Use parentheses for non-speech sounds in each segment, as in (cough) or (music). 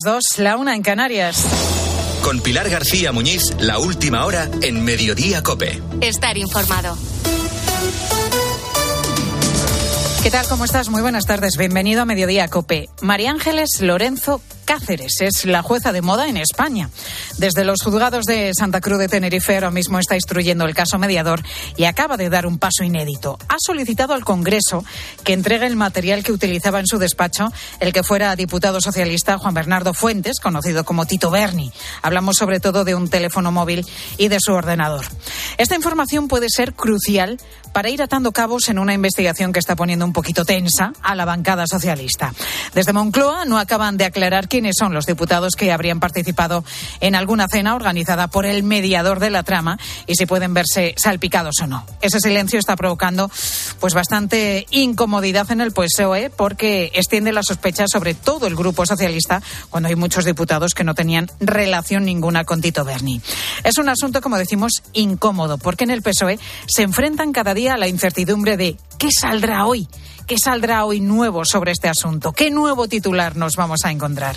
Dos, la una en Canarias. Con Pilar García Muñiz, la última hora en Mediodía Cope. Estar informado. ¿Qué tal? ¿Cómo estás? Muy buenas tardes. Bienvenido a Mediodía Cope. María Ángeles Lorenzo Cáceres es la jueza de moda en España. Desde los juzgados de Santa Cruz de Tenerife ahora mismo está instruyendo el caso mediador y acaba de dar un paso inédito. Ha solicitado al Congreso que entregue el material que utilizaba en su despacho el que fuera diputado socialista Juan Bernardo Fuentes, conocido como Tito Berni. Hablamos sobre todo de un teléfono móvil y de su ordenador. Esta información puede ser crucial para ir atando cabos en una investigación que está poniendo un poquito tensa a la bancada socialista. Desde Moncloa no acaban de aclarar quiénes son los diputados que habrían participado en alguna cena organizada por el mediador de la trama y si pueden verse salpicados o no. Ese silencio está provocando pues bastante incomodidad en el PSOE porque extiende la sospecha sobre todo el grupo socialista cuando hay muchos diputados que no tenían relación ninguna con Tito Berni. Es un asunto, como decimos, incómodo porque en el PSOE se enfrentan cada día la incertidumbre de qué saldrá hoy ¿Qué saldrá hoy nuevo sobre este asunto? ¿Qué nuevo titular nos vamos a encontrar?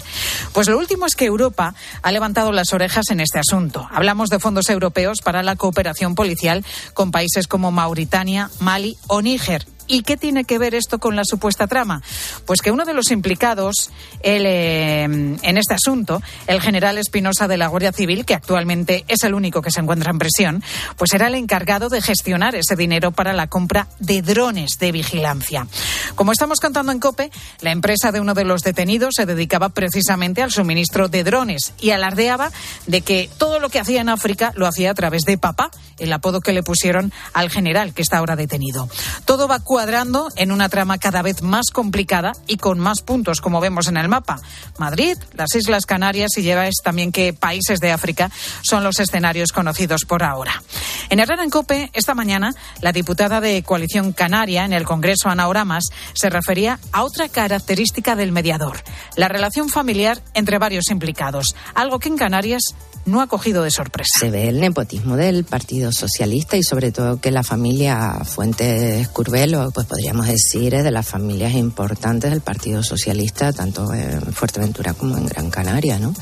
Pues lo último es que Europa ha levantado las orejas en este asunto. Hablamos de fondos europeos para la cooperación policial con países como Mauritania, Mali o Níger. ¿Y qué tiene que ver esto con la supuesta trama? Pues que uno de los implicados el, eh, en este asunto, el general Espinosa de la Guardia Civil, que actualmente es el único que se encuentra en prisión, pues era el encargado de gestionar ese dinero para la compra de drones de vigilancia. Como estamos contando en COPE, la empresa de uno de los detenidos se dedicaba precisamente al suministro de drones y alardeaba de que todo lo que hacía en África lo hacía a través de papá, el apodo que le pusieron al general que está ahora detenido. Todo va cuadrando en una trama cada vez más complicada y con más puntos, como vemos en el mapa. Madrid, las Islas Canarias y lleva también que países de África son los escenarios conocidos por ahora. En Herrera en Cope, esta mañana, la diputada de Coalición Canaria en el Congreso, Ana Oramas, se refería a otra característica del mediador, la relación familiar entre varios implicados, algo que en Canarias no ha cogido de sorpresa. Se ve el nepotismo del Partido Socialista y sobre todo que la familia Fuentes Curvelo, pues podríamos decir, de las familias importantes del Partido Socialista, tanto en Fuerteventura como en Gran Canaria, ¿no?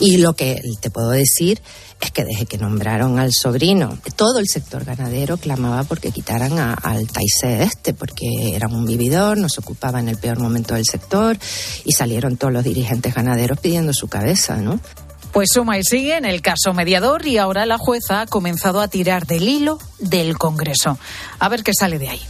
Y lo que te puedo decir es que desde que nombraron al sobrino, todo el sector ganadero clamaba porque quitaran al Taisé este, porque era un vividor, nos ocupaba en el peor momento del sector y salieron todos los dirigentes ganaderos pidiendo su cabeza, ¿no? Pues suma y sigue en el caso mediador y ahora la jueza ha comenzado a tirar del hilo del Congreso. A ver qué sale de ahí.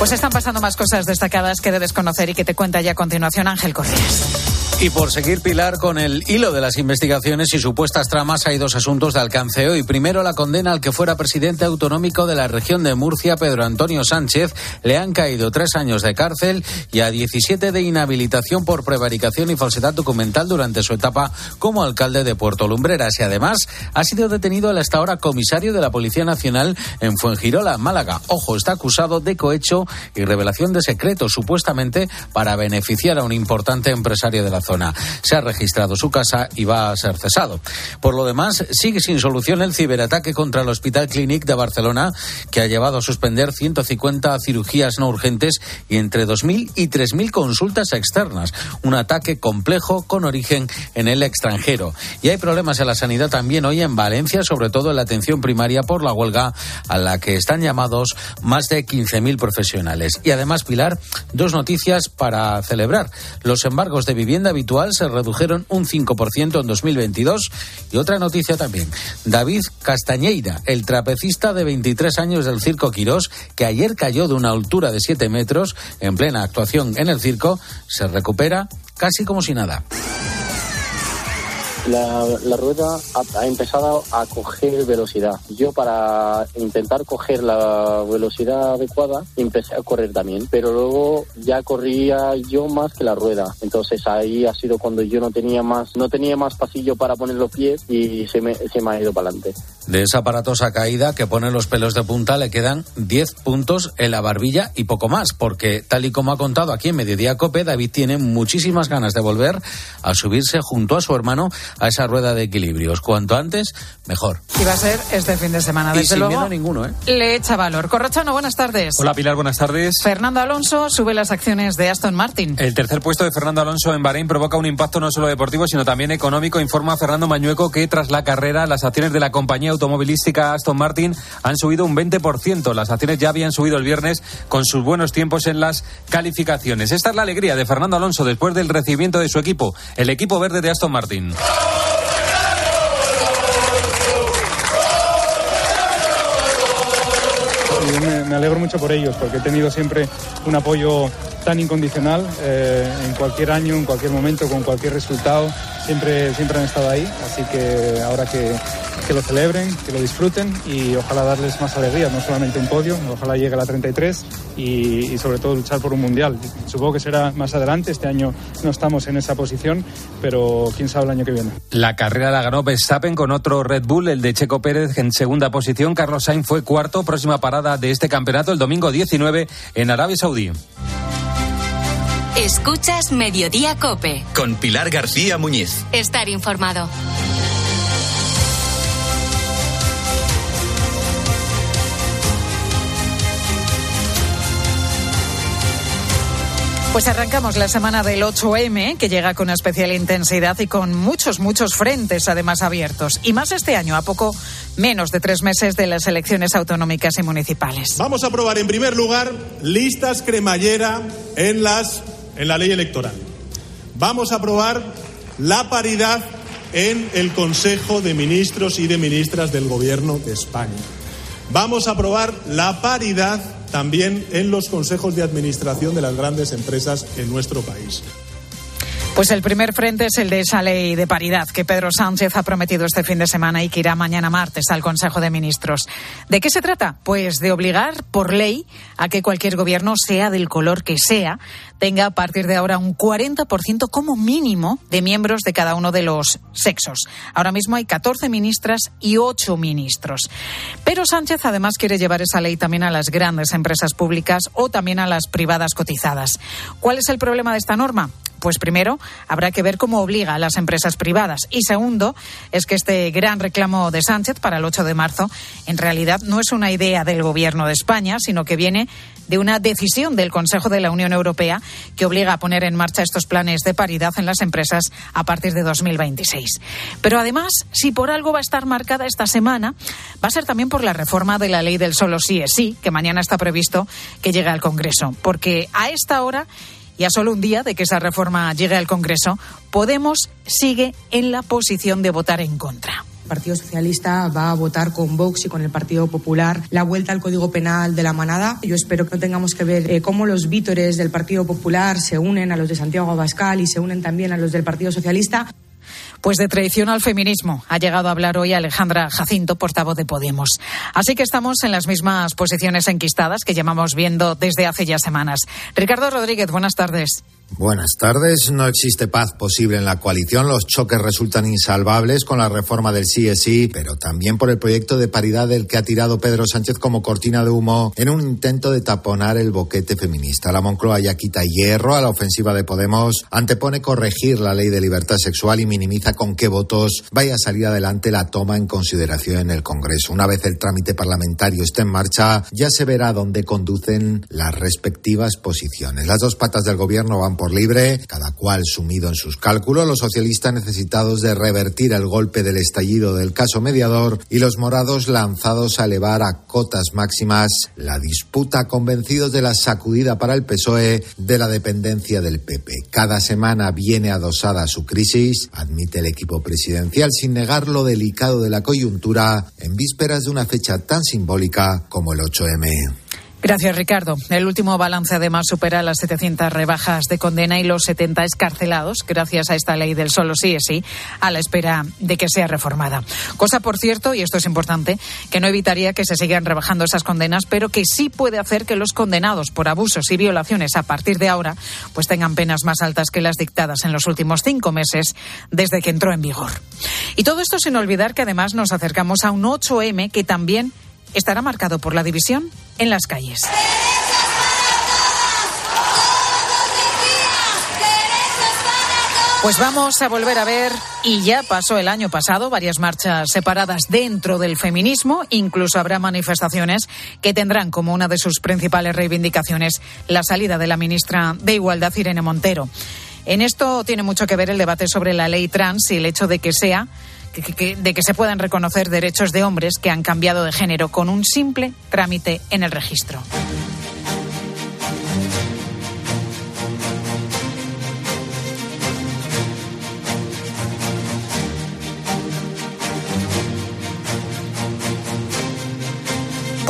Pues están pasando más cosas destacadas que debes conocer y que te cuenta ya a continuación Ángel Cortés. Y por seguir, Pilar, con el hilo de las investigaciones y supuestas tramas, hay dos asuntos de alcance hoy. Primero, la condena al que fuera presidente autonómico de la región de Murcia, Pedro Antonio Sánchez. Le han caído tres años de cárcel y a 17 de inhabilitación por prevaricación y falsedad documental durante su etapa como alcalde de Puerto Lumbreras. Y además, ha sido detenido el hasta ahora comisario de la Policía Nacional en Fuengirola, Málaga. Ojo, está acusado de cohecho y revelación de secretos, supuestamente para beneficiar a un importante empresario de la zona. Se ha registrado su casa y va a ser cesado. Por lo demás, sigue sin solución el ciberataque contra el Hospital Clínic de Barcelona, que ha llevado a suspender 150 cirugías no urgentes y entre 2.000 y 3.000 consultas externas. Un ataque complejo con origen en el extranjero. Y hay problemas en la sanidad también hoy en Valencia, sobre todo en la atención primaria por la huelga a la que están llamados más de 15.000 profesionales. Y además, Pilar, dos noticias para celebrar. Los embargos de vivienda se redujeron un 5% en 2022. Y otra noticia también. David Castañeira, el trapecista de 23 años del Circo Quirós, que ayer cayó de una altura de 7 metros en plena actuación en el circo, se recupera casi como si nada la, rueda ha, empezado a coger velocidad. Yo para intentar coger la velocidad adecuada empecé a correr también, pero luego ya corría yo más que la rueda. Entonces ahí ha sido cuando yo no tenía más, no tenía más pasillo para poner los pies y se me, se me ha ido para adelante. De esa aparatosa caída que pone los pelos de punta le quedan 10 puntos en la barbilla y poco más, porque tal y como ha contado aquí en Mediodía Cope, David tiene muchísimas ganas de volver a subirse junto a su hermano a esa rueda de equilibrios. Cuanto antes, mejor. Y va a ser este fin de semana, desde y sin luego. miedo ninguno, ¿eh? Le echa valor. Corrochano, buenas tardes. Hola Pilar, buenas tardes. Fernando Alonso sube las acciones de Aston Martin. El tercer puesto de Fernando Alonso en Bahrein provoca un impacto no solo deportivo, sino también económico. Informa Fernando Mañueco que tras la carrera las acciones de la compañía automovilística Aston Martin han subido un 20%. Las acciones ya habían subido el viernes con sus buenos tiempos en las calificaciones. Esta es la alegría de Fernando Alonso después del recibimiento de su equipo, el equipo verde de Aston Martin. Me alegro mucho por ellos porque he tenido siempre un apoyo tan incondicional eh, en cualquier año, en cualquier momento, con cualquier resultado. Siempre, siempre han estado ahí, así que ahora que, que lo celebren, que lo disfruten y ojalá darles más alegría, no solamente un podio, ojalá llegue a la 33 y, y sobre todo luchar por un mundial. Supongo que será más adelante, este año no estamos en esa posición, pero quién sabe el año que viene. La carrera la ganó Verstappen con otro Red Bull, el de Checo Pérez en segunda posición. Carlos Sainz fue cuarto, próxima parada de este campeonato el domingo 19 en Arabia Saudí. Escuchas Mediodía Cope. Con Pilar García Muñiz. Estar informado. Pues arrancamos la semana del 8M, que llega con especial intensidad y con muchos, muchos frentes además abiertos. Y más este año, a poco menos de tres meses de las elecciones autonómicas y municipales. Vamos a aprobar en primer lugar listas cremallera en, las, en la ley electoral. Vamos a aprobar la paridad en el Consejo de Ministros y de Ministras del Gobierno de España. Vamos a aprobar la paridad también en los consejos de administración de las grandes empresas en nuestro país. Pues el primer frente es el de esa ley de paridad que Pedro Sánchez ha prometido este fin de semana y que irá mañana martes al Consejo de Ministros. ¿De qué se trata? Pues de obligar por ley a que cualquier gobierno, sea del color que sea, tenga a partir de ahora un 40% como mínimo de miembros de cada uno de los sexos. Ahora mismo hay 14 ministras y 8 ministros. Pero Sánchez además quiere llevar esa ley también a las grandes empresas públicas o también a las privadas cotizadas. ¿Cuál es el problema de esta norma? Pues primero, habrá que ver cómo obliga a las empresas privadas. Y segundo, es que este gran reclamo de Sánchez para el 8 de marzo en realidad no es una idea del Gobierno de España, sino que viene de una decisión del Consejo de la Unión Europea que obliga a poner en marcha estos planes de paridad en las empresas a partir de 2026. Pero además, si por algo va a estar marcada esta semana, va a ser también por la reforma de la ley del solo sí es sí, que mañana está previsto que llegue al Congreso. Porque a esta hora y a solo un día de que esa reforma llegue al Congreso, Podemos sigue en la posición de votar en contra. Partido Socialista va a votar con Vox y con el Partido Popular la vuelta al Código Penal de la manada. Yo espero que no tengamos que ver eh, cómo los vítores del Partido Popular se unen a los de Santiago Abascal y se unen también a los del Partido Socialista. Pues de traición al feminismo ha llegado a hablar hoy Alejandra Jacinto, portavoz de Podemos. Así que estamos en las mismas posiciones enquistadas que llevamos viendo desde hace ya semanas. Ricardo Rodríguez, buenas tardes. Buenas tardes. No existe paz posible en la coalición. Los choques resultan insalvables con la reforma del sí es sí, pero también por el proyecto de paridad del que ha tirado Pedro Sánchez como cortina de humo en un intento de taponar el boquete feminista. La Moncloa ya quita hierro a la ofensiva de Podemos, antepone corregir la ley de libertad sexual y minimiza con qué votos vaya a salir adelante la toma en consideración en el Congreso. Una vez el trámite parlamentario esté en marcha, ya se verá dónde conducen las respectivas posiciones. Las dos patas del gobierno van por libre, cada cual sumido en sus cálculos, los socialistas necesitados de revertir el golpe del estallido del caso mediador y los morados lanzados a elevar a cotas máximas la disputa convencidos de la sacudida para el PSOE de la dependencia del PP. Cada semana viene adosada su crisis, admite el equipo presidencial sin negar lo delicado de la coyuntura en vísperas de una fecha tan simbólica como el 8M. Gracias, Ricardo. El último balance además supera las 700 rebajas de condena y los 70 escarcelados gracias a esta ley del solo sí es sí, a la espera de que sea reformada. Cosa, por cierto, y esto es importante, que no evitaría que se sigan rebajando esas condenas, pero que sí puede hacer que los condenados por abusos y violaciones a partir de ahora pues tengan penas más altas que las dictadas en los últimos cinco meses desde que entró en vigor. Y todo esto sin olvidar que además nos acercamos a un 8M que también estará marcado por la división en las calles. Pues vamos a volver a ver, y ya pasó el año pasado, varias marchas separadas dentro del feminismo. Incluso habrá manifestaciones que tendrán como una de sus principales reivindicaciones la salida de la ministra de Igualdad, Irene Montero. En esto tiene mucho que ver el debate sobre la ley trans y el hecho de que sea de que se puedan reconocer derechos de hombres que han cambiado de género con un simple trámite en el registro.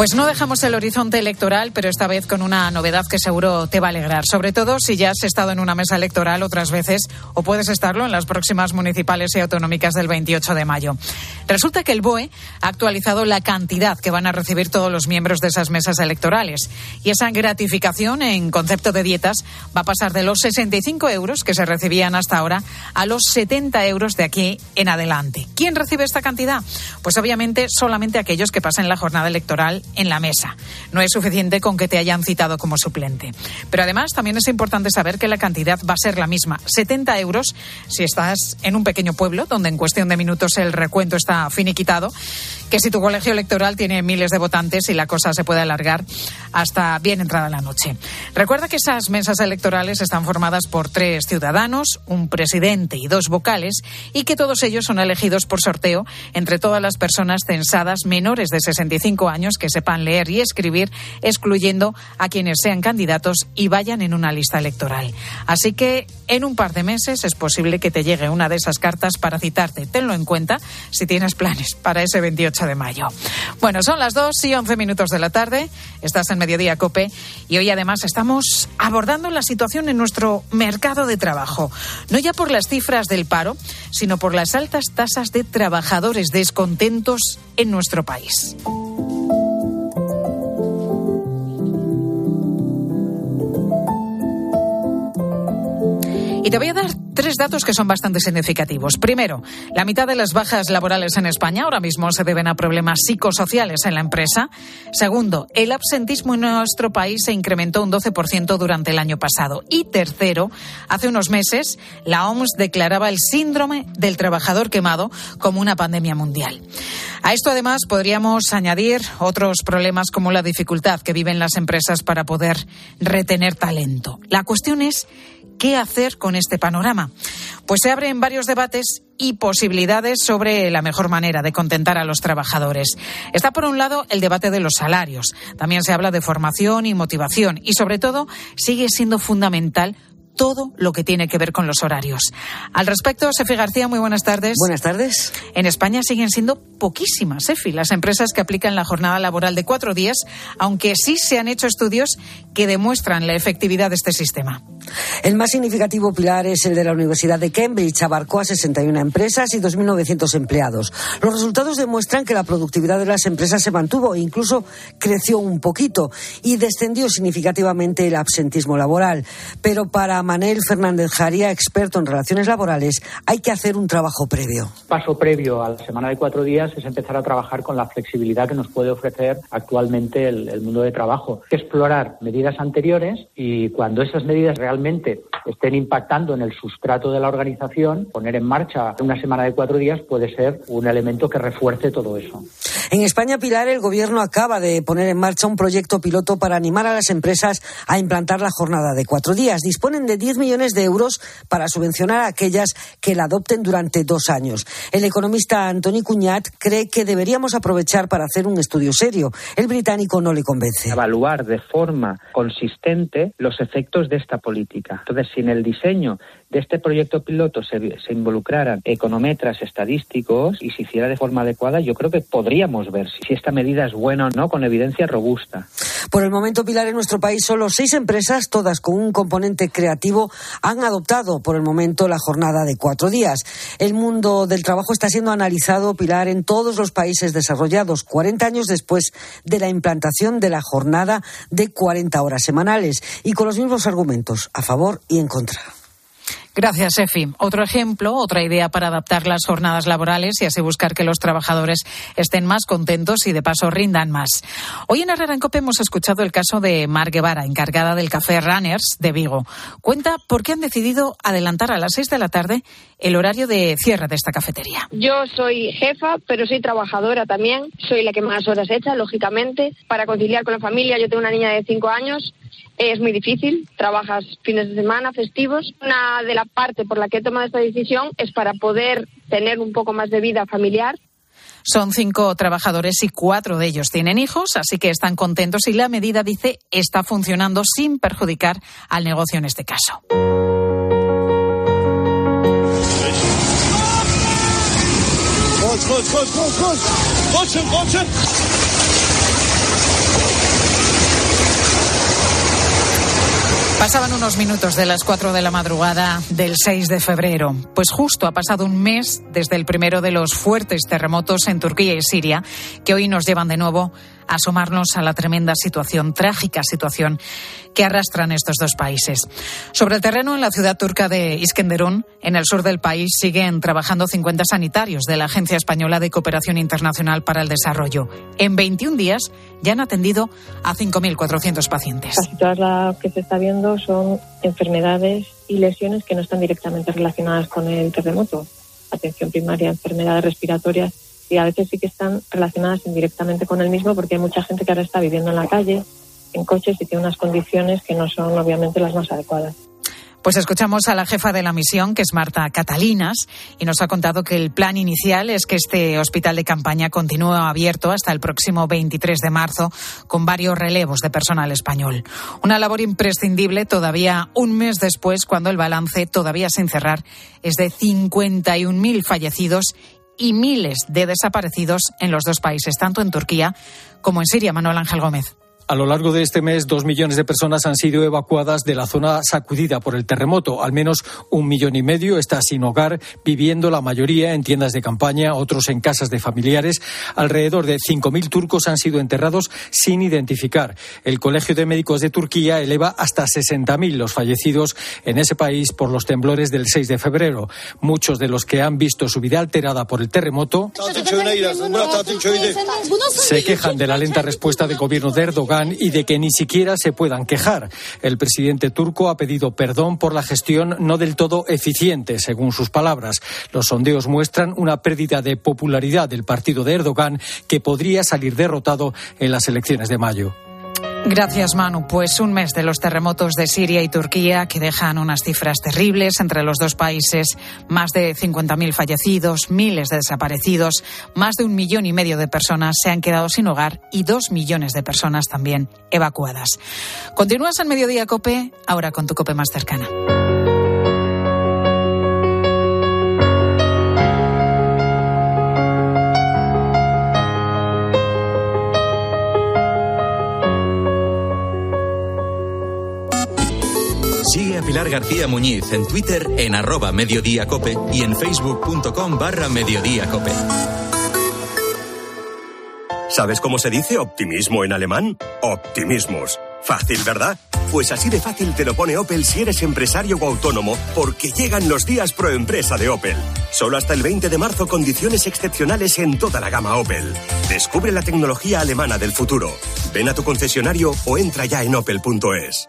Pues no dejamos el horizonte electoral, pero esta vez con una novedad que seguro te va a alegrar, sobre todo si ya has estado en una mesa electoral otras veces o puedes estarlo en las próximas municipales y autonómicas del 28 de mayo. Resulta que el BOE ha actualizado la cantidad que van a recibir todos los miembros de esas mesas electorales y esa gratificación en concepto de dietas va a pasar de los 65 euros que se recibían hasta ahora a los 70 euros de aquí en adelante. ¿Quién recibe esta cantidad? Pues obviamente solamente aquellos que pasen la jornada electoral en la mesa. No es suficiente con que te hayan citado como suplente. Pero además también es importante saber que la cantidad va a ser la misma, 70 euros si estás en un pequeño pueblo donde en cuestión de minutos el recuento está finiquitado, que si tu colegio electoral tiene miles de votantes y la cosa se puede alargar hasta bien entrada la noche. Recuerda que esas mesas electorales están formadas por tres ciudadanos, un presidente y dos vocales y que todos ellos son elegidos por sorteo entre todas las personas censadas menores de 65 años que se sepan leer y escribir, excluyendo a quienes sean candidatos y vayan en una lista electoral. Así que en un par de meses es posible que te llegue una de esas cartas para citarte. Tenlo en cuenta si tienes planes para ese 28 de mayo. Bueno, son las 2 y 11 minutos de la tarde. Estás en Mediodía Cope y hoy además estamos abordando la situación en nuestro mercado de trabajo. No ya por las cifras del paro, sino por las altas tasas de trabajadores descontentos en nuestro país. Te voy a dar tres datos que son bastante significativos. Primero, la mitad de las bajas laborales en España ahora mismo se deben a problemas psicosociales en la empresa. Segundo, el absentismo en nuestro país se incrementó un 12% durante el año pasado. Y tercero, hace unos meses la OMS declaraba el síndrome del trabajador quemado como una pandemia mundial. A esto además podríamos añadir otros problemas como la dificultad que viven las empresas para poder retener talento. La cuestión es ¿Qué hacer con este panorama? Pues se abren varios debates y posibilidades sobre la mejor manera de contentar a los trabajadores. Está por un lado el debate de los salarios. También se habla de formación y motivación y sobre todo sigue siendo fundamental todo lo que tiene que ver con los horarios. Al respecto, Sefi García, muy buenas tardes. Buenas tardes. En España siguen siendo poquísimas, Sefi, las empresas que aplican la jornada laboral de cuatro días, aunque sí se han hecho estudios que demuestran la efectividad de este sistema. El más significativo pilar es el de la Universidad de Cambridge. Abarcó a 61 empresas y 2.900 empleados. Los resultados demuestran que la productividad de las empresas se mantuvo e incluso creció un poquito y descendió significativamente el absentismo laboral. Pero para Manel Fernández Jaría, experto en relaciones laborales, hay que hacer un trabajo previo. Paso previo a la semana de cuatro días es empezar a trabajar con la flexibilidad que nos puede ofrecer actualmente el, mundo de trabajo. Explorar medidas anteriores y cuando esas medidas realmente estén impactando en el sustrato de la organización, poner en marcha una semana de cuatro días puede ser un elemento que refuerce todo eso. En España, Pilar, el Gobierno acaba de poner en marcha un proyecto piloto para animar a las empresas a implantar la jornada de cuatro días. Disponen de 10 millones de euros para subvencionar a aquellas que la adopten durante dos años. El economista Antoni Cuñat cree que deberíamos aprovechar para hacer un estudio serio. El británico no le convence. Evaluar de forma consistente los efectos de esta política. Entonces, si el diseño de este proyecto piloto se, se, involucraran econometras estadísticos y se hiciera de forma adecuada, yo creo que podríamos ver si, si esta medida es buena o no con evidencia robusta. Por el momento, Pilar, en nuestro país solo seis empresas, todas con un componente creativo, han adoptado por el momento la jornada de cuatro días. El mundo del trabajo está siendo analizado, Pilar, en todos los países desarrollados, 40 años después de la implantación de la jornada de 40 horas semanales y con los mismos argumentos a favor y en contra. Gracias, Efi. Otro ejemplo, otra idea para adaptar las jornadas laborales y así buscar que los trabajadores estén más contentos y de paso rindan más. Hoy en Herrera en Cope hemos escuchado el caso de Mar Guevara, encargada del café Runners de Vigo. Cuenta por qué han decidido adelantar a las seis de la tarde el horario de cierre de esta cafetería. Yo soy jefa, pero soy trabajadora también. Soy la que más horas echa, lógicamente, para conciliar con la familia. Yo tengo una niña de cinco años es muy difícil, trabajas fines de semana, festivos. Una de la parte por la que he tomado esta decisión es para poder tener un poco más de vida familiar. Son cinco trabajadores y cuatro de ellos tienen hijos, así que están contentos y la medida, dice, está funcionando sin perjudicar al negocio en este caso. Pasaban unos minutos de las 4 de la madrugada del 6 de febrero. Pues justo ha pasado un mes desde el primero de los fuertes terremotos en Turquía y Siria, que hoy nos llevan de nuevo asomarnos a la tremenda situación, trágica situación que arrastran estos dos países. Sobre el terreno en la ciudad turca de Iskenderun, en el sur del país, siguen trabajando 50 sanitarios de la Agencia Española de Cooperación Internacional para el Desarrollo. En 21 días ya han atendido a 5.400 pacientes. Casi todas las que se está viendo son enfermedades y lesiones que no están directamente relacionadas con el terremoto. Atención primaria, enfermedades respiratorias y a veces sí que están relacionadas indirectamente con el mismo porque hay mucha gente que ahora está viviendo en la calle, en coches y tiene unas condiciones que no son obviamente las más adecuadas. Pues escuchamos a la jefa de la misión, que es Marta Catalinas, y nos ha contado que el plan inicial es que este hospital de campaña continúe abierto hasta el próximo 23 de marzo, con varios relevos de personal español. Una labor imprescindible todavía un mes después, cuando el balance, todavía sin cerrar, es de 51.000 fallecidos y miles de desaparecidos en los dos países, tanto en Turquía como en Siria. Manuel Ángel Gómez. A lo largo de este mes, dos millones de personas han sido evacuadas de la zona sacudida por el terremoto. Al menos un millón y medio está sin hogar, viviendo la mayoría en tiendas de campaña, otros en casas de familiares. Alrededor de 5.000 turcos han sido enterrados sin identificar. El Colegio de Médicos de Turquía eleva hasta 60.000 los fallecidos en ese país por los temblores del 6 de febrero. Muchos de los que han visto su vida alterada por el terremoto se quejan de la lenta respuesta del gobierno de Erdogan y de que ni siquiera se puedan quejar. El presidente turco ha pedido perdón por la gestión no del todo eficiente, según sus palabras. Los sondeos muestran una pérdida de popularidad del partido de Erdogan que podría salir derrotado en las elecciones de mayo. Gracias, Manu. Pues un mes de los terremotos de Siria y Turquía que dejan unas cifras terribles entre los dos países. Más de 50.000 fallecidos, miles de desaparecidos, más de un millón y medio de personas se han quedado sin hogar y dos millones de personas también evacuadas. Continúas en Mediodía Cope, ahora con tu Cope más cercana. Pilar García Muñiz en Twitter en arroba mediodíacope y en facebook.com barra mediodíacope. ¿Sabes cómo se dice optimismo en alemán? Optimismus. Fácil, ¿verdad? Pues así de fácil te lo pone Opel si eres empresario o autónomo, porque llegan los días pro empresa de Opel. Solo hasta el 20 de marzo condiciones excepcionales en toda la gama Opel. Descubre la tecnología alemana del futuro. Ven a tu concesionario o entra ya en opel.es.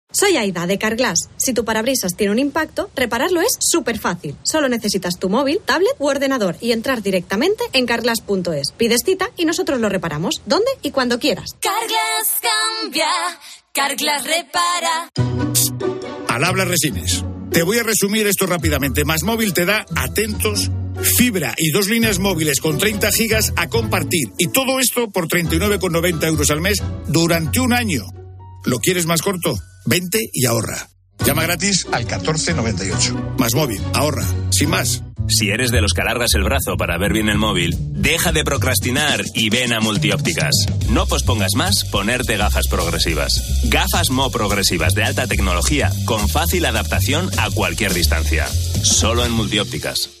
Soy Aida de Carglass. Si tu parabrisas tiene un impacto, repararlo es súper fácil. Solo necesitas tu móvil, tablet u ordenador y entrar directamente en carglass.es. Pides cita y nosotros lo reparamos donde y cuando quieras. Carglass cambia, Carglass repara. Al habla resines. Te voy a resumir esto rápidamente. Más móvil te da atentos, fibra y dos líneas móviles con 30 gigas a compartir. Y todo esto por 39,90 euros al mes durante un año. ¿Lo quieres más corto? Vente y ahorra. Llama gratis al 1498. Más móvil, ahorra. Sin más. Si eres de los que alargas el brazo para ver bien el móvil, deja de procrastinar y ven a Multiópticas. No pospongas más ponerte gafas progresivas. Gafas Mo progresivas de alta tecnología con fácil adaptación a cualquier distancia. Solo en Multiópticas.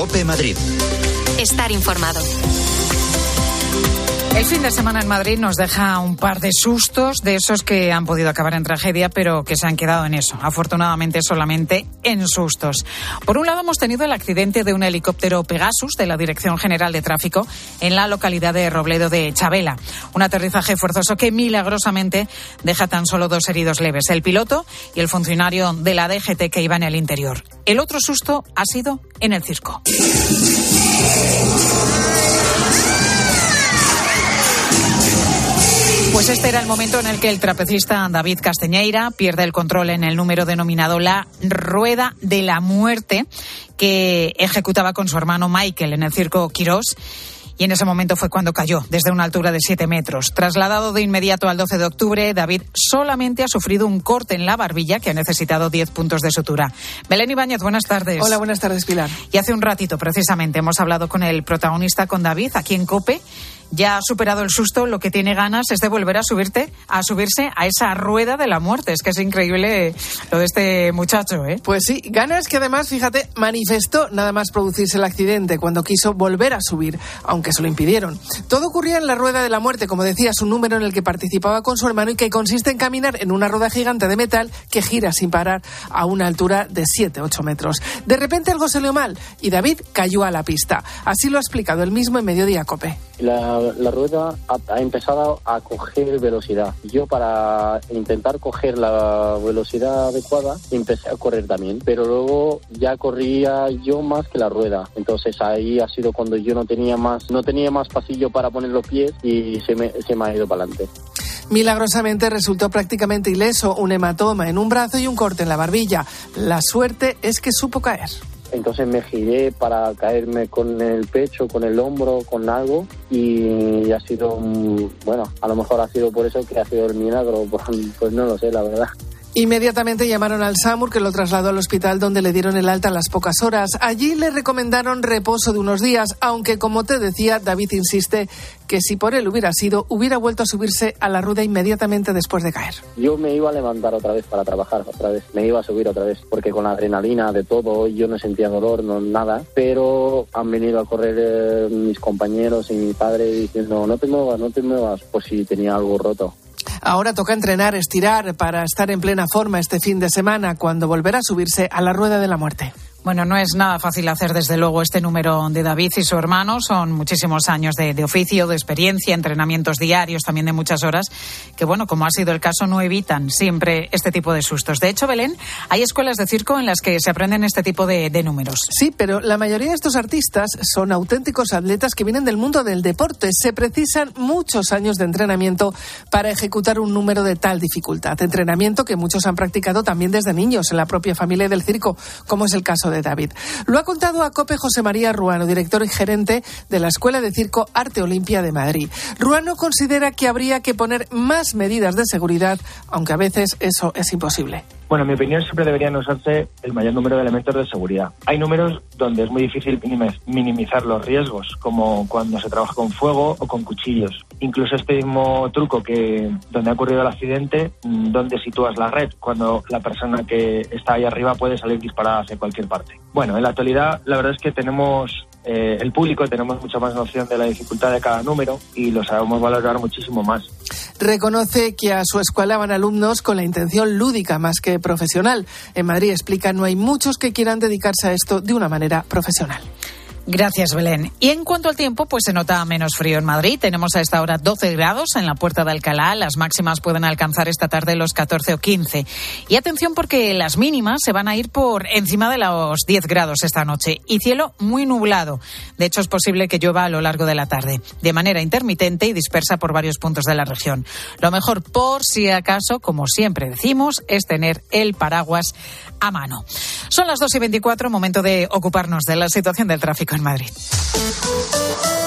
Cope Madrid. Estar informado. El fin de semana en Madrid nos deja un par de sustos de esos que han podido acabar en tragedia, pero que se han quedado en eso. Afortunadamente solamente en sustos. Por un lado hemos tenido el accidente de un helicóptero Pegasus de la Dirección General de Tráfico en la localidad de Robledo de Chabela. Un aterrizaje forzoso que milagrosamente deja tan solo dos heridos leves, el piloto y el funcionario de la DGT que iba en el interior. El otro susto ha sido en el circo. Este era el momento en el que el trapecista David Casteñeira pierde el control en el número denominado la Rueda de la Muerte que ejecutaba con su hermano Michael en el circo Quirós. Y en ese momento fue cuando cayó, desde una altura de 7 metros. Trasladado de inmediato al 12 de octubre, David solamente ha sufrido un corte en la barbilla que ha necesitado 10 puntos de sutura. Belén Ibáñez, buenas tardes. Hola, buenas tardes, Pilar. Y hace un ratito, precisamente, hemos hablado con el protagonista, con David, aquí en COPE. Ya ha superado el susto, lo que tiene ganas es de volver a subirte, a subirse a esa rueda de la muerte. Es que es increíble lo de este muchacho, ¿eh? Pues sí, ganas que además, fíjate, manifestó nada más producirse el accidente cuando quiso volver a subir, aunque se lo impidieron. Todo ocurría en la rueda de la muerte, como decías, un número en el que participaba con su hermano y que consiste en caminar en una rueda gigante de metal que gira sin parar a una altura de 7-8 metros. De repente algo salió mal y David cayó a la pista. Así lo ha explicado él mismo en Mediodía Cope. La, la rueda ha, empezado a coger velocidad. Yo para intentar coger la velocidad adecuada empecé a correr también, pero luego ya corría yo más que la rueda. Entonces ahí ha sido cuando yo no tenía más, no tenía más pasillo para poner los pies y se me, se me ha ido para adelante. Milagrosamente resultó prácticamente ileso, un hematoma en un brazo y un corte en la barbilla. La suerte es que supo caer. Entonces me giré para caerme con el pecho, con el hombro, con algo y ha sido, bueno, a lo mejor ha sido por eso que ha sido el milagro, (laughs) pues no lo sé, la verdad. Inmediatamente llamaron al SAMUR que lo trasladó al hospital donde le dieron el alta a las pocas horas. Allí le recomendaron reposo de unos días, aunque como te decía, David insiste que si por él hubiera sido, hubiera vuelto a subirse a la rueda inmediatamente después de caer. Yo me iba a levantar otra vez para trabajar, otra vez, me iba a subir otra vez, porque con la adrenalina de todo, yo no sentía dolor, no nada, pero han venido a correr eh, mis compañeros y mi padre diciendo, no te muevas, no te muevas, por si tenía algo roto. Ahora toca entrenar, estirar para estar en plena forma este fin de semana cuando volverá a subirse a la rueda de la muerte. Bueno, no es nada fácil hacer desde luego este número de David y su hermano. Son muchísimos años de, oficio, de experiencia, entrenamientos diarios, también de muchas horas, que bueno, como ha sido el caso, no evitan siempre este tipo de sustos. De hecho, Belén, hay escuelas de circo en las que se aprenden este tipo de, de números. Sí, pero la mayoría de estos artistas son auténticos atletas que vienen del mundo del deporte. Se precisan muchos años de entrenamiento para ejecutar un número de tal dificultad. Entrenamiento que muchos han practicado también desde niños en la propia familia del circo, como es el caso de David. Lo ha contado a COPE José María Ruano, director y gerente de la Escuela de Circo Arte Olimpia de Madrid. Ruano considera que habría que poner más medidas de seguridad, aunque a veces eso es imposible. Bueno, en mi opinión siempre deberían usarse el mayor número de elementos de seguridad. Hay números donde es muy difícil minimi- minimizar los riesgos, como cuando se trabaja con fuego o con cuchillos. Incluso este mismo truco que donde ha ocurrido el accidente, mm, donde sitúas la red, cuando la persona que está ahí arriba puede salir disparada hacia cualquier parte. Bueno, en la actualidad la verdad es que tenemos eh, el público tenemos mucha más noción de la dificultad de cada número y lo sabemos valorar muchísimo más. Reconoce que a su escuela van alumnos con la intención lúdica más que profesional. En Madrid explica no hay muchos que quieran dedicarse a esto de una manera profesional. Gracias, Belén. Y en cuanto al tiempo, pues se nota menos frío en Madrid. Tenemos a esta hora 12 grados en la puerta de Alcalá. Las máximas pueden alcanzar esta tarde los 14 o 15. Y atención porque las mínimas se van a ir por encima de los 10 grados esta noche. Y cielo muy nublado. De hecho, es posible que llueva a lo largo de la tarde, de manera intermitente y dispersa por varios puntos de la región. Lo mejor, por si acaso, como siempre decimos, es tener el paraguas a mano. Son las 2 y 24, momento de ocuparnos de la situación del tráfico en Madrid.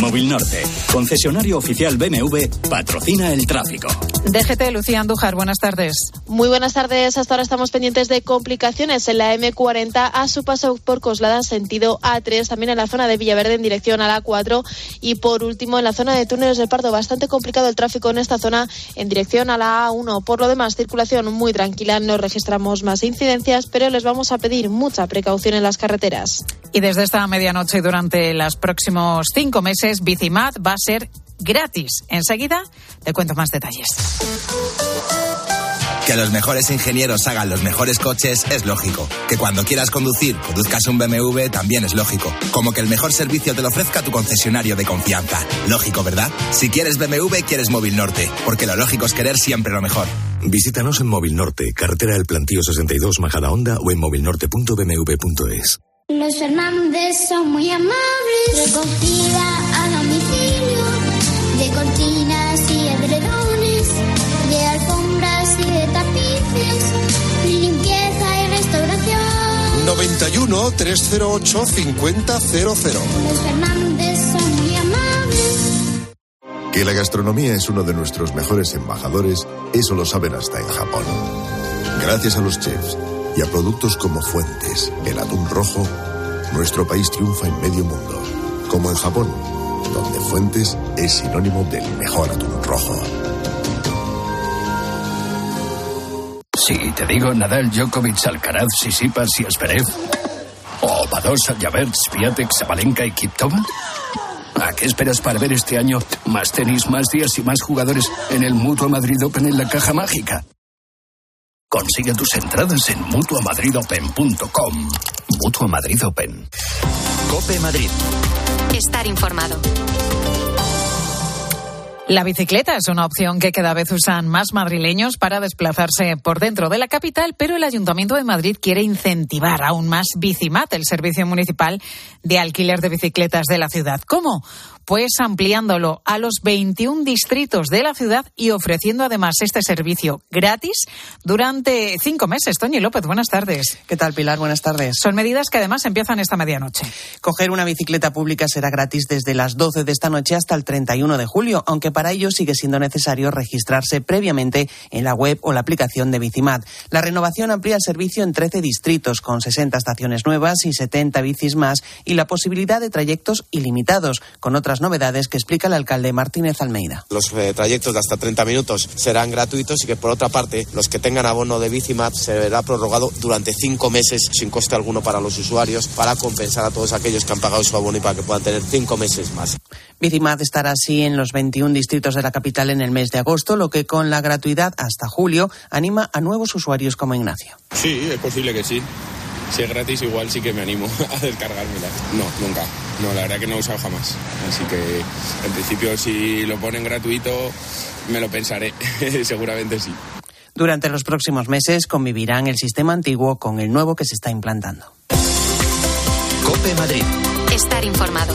Móvil Norte, concesionario oficial BMW, patrocina el tráfico. DGT, Lucía Andújar, buenas tardes. Muy buenas tardes. Hasta ahora estamos pendientes de complicaciones en la M40 a su paso por Coslada, sentido A3, también en la zona de Villaverde en dirección a la A4 y por último en la zona de túneles del Pardo. Bastante complicado el tráfico en esta zona en dirección a la A1. Por lo demás, circulación muy tranquila. No registramos más incidencias, pero les vamos a pedir mucha precaución en las carreteras. Y desde esta medianoche y durante los próximos cinco meses, Bicimat va a ser gratis. Enseguida te cuento más detalles. Que los mejores ingenieros hagan los mejores coches es lógico. Que cuando quieras conducir, conduzcas un BMW también es lógico. Como que el mejor servicio te lo ofrezca tu concesionario de confianza. Lógico, ¿verdad? Si quieres BMW, quieres Móvil Norte. Porque lo lógico es querer siempre lo mejor. Visítanos en Móvil Norte, carretera del Plantío 62, Majada Honda o en movilnorte.bmw.es. Los Fernández son muy amables, recogida de cortinas y edredones, de alfombras y de tapices, limpieza y restauración. 91 308 5000. Los Fernández son muy amables. Que la gastronomía es uno de nuestros mejores embajadores, eso lo saben hasta en Japón. Gracias a los chefs y a productos como Fuentes, el atún rojo, nuestro país triunfa en medio mundo, como en Japón, donde Fuentes es sinónimo del mejor atún rojo. Si te digo Nadal, Djokovic, Alcaraz, Sisipas y Asperev, o Badosa, Javert, Swiatek, Sabalenka y Kiptova, ¿a qué esperas para ver este año más tenis, más días y más jugadores en el Mutua Madrid Open en la caja mágica? Consigue tus entradas en mutuamadridopen.com. Mutua Madrid Open. Cope Madrid. Estar informado. La bicicleta es una opción que cada vez usan más madrileños para desplazarse por dentro de la capital, pero el Ayuntamiento de Madrid quiere incentivar aún más Bicimat, el servicio municipal de alquiler de bicicletas de la ciudad. ¿Cómo? Pues ampliándolo a los 21 distritos de la ciudad y ofreciendo además este servicio gratis durante cinco meses. Toñi López, buenas tardes. ¿Qué tal, Pilar? Buenas tardes. Son medidas que además empiezan esta medianoche. Coger una bicicleta pública será gratis desde las 12 de esta noche hasta el 31 de julio, aunque para ello sigue siendo necesario registrarse previamente en la web o la aplicación de Bicimat. La renovación amplía el servicio en 13 distritos, con 60 estaciones nuevas y 70 bicis más, y la posibilidad de trayectos ilimitados, con otras novedades que explica el alcalde Martínez Almeida. Los eh, trayectos de hasta 30 minutos serán gratuitos y que por otra parte los que tengan abono de Bicimat se verá prorrogado durante cinco meses sin coste alguno para los usuarios para compensar a todos aquellos que han pagado su abono y para que puedan tener cinco meses más. Bicimat estará así en los 21 distritos de la capital en el mes de agosto, lo que con la gratuidad hasta julio anima a nuevos usuarios como Ignacio. Sí, es posible que sí. Si es gratis, igual sí que me animo (laughs) a descargármela. No, nunca. No, la verdad que no he usado jamás. Así que, en principio, si lo ponen gratuito, me lo pensaré. (laughs) Seguramente sí. Durante los próximos meses convivirán el sistema antiguo con el nuevo que se está implantando. Cope Madrid. Estar informado.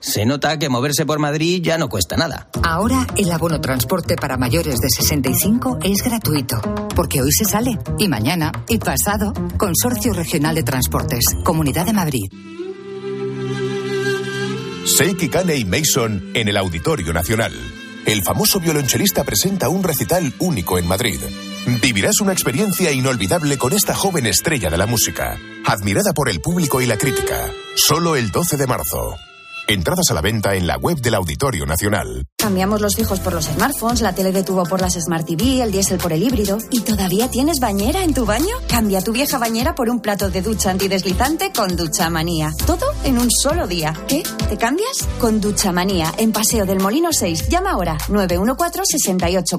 Se nota que moverse por Madrid ya no cuesta nada. Ahora el abono transporte para mayores de 65 es gratuito, porque hoy se sale, y mañana, y pasado. Consorcio Regional de Transportes, Comunidad de Madrid. Seiki Kane y Mason en el Auditorio Nacional. El famoso violonchelista presenta un recital único en Madrid. Vivirás una experiencia inolvidable con esta joven estrella de la música, admirada por el público y la crítica. Solo el 12 de marzo. Entradas a la venta en la web del Auditorio Nacional. Cambiamos los fijos por los smartphones, la tele de tubo por las Smart TV, el diésel por el híbrido. ¿Y todavía tienes bañera en tu baño? Cambia tu vieja bañera por un plato de ducha antideslizante con Ducha Manía. Todo en un solo día. ¿Qué? ¿Te cambias? Con Ducha Manía, en Paseo del Molino 6. Llama ahora 914 68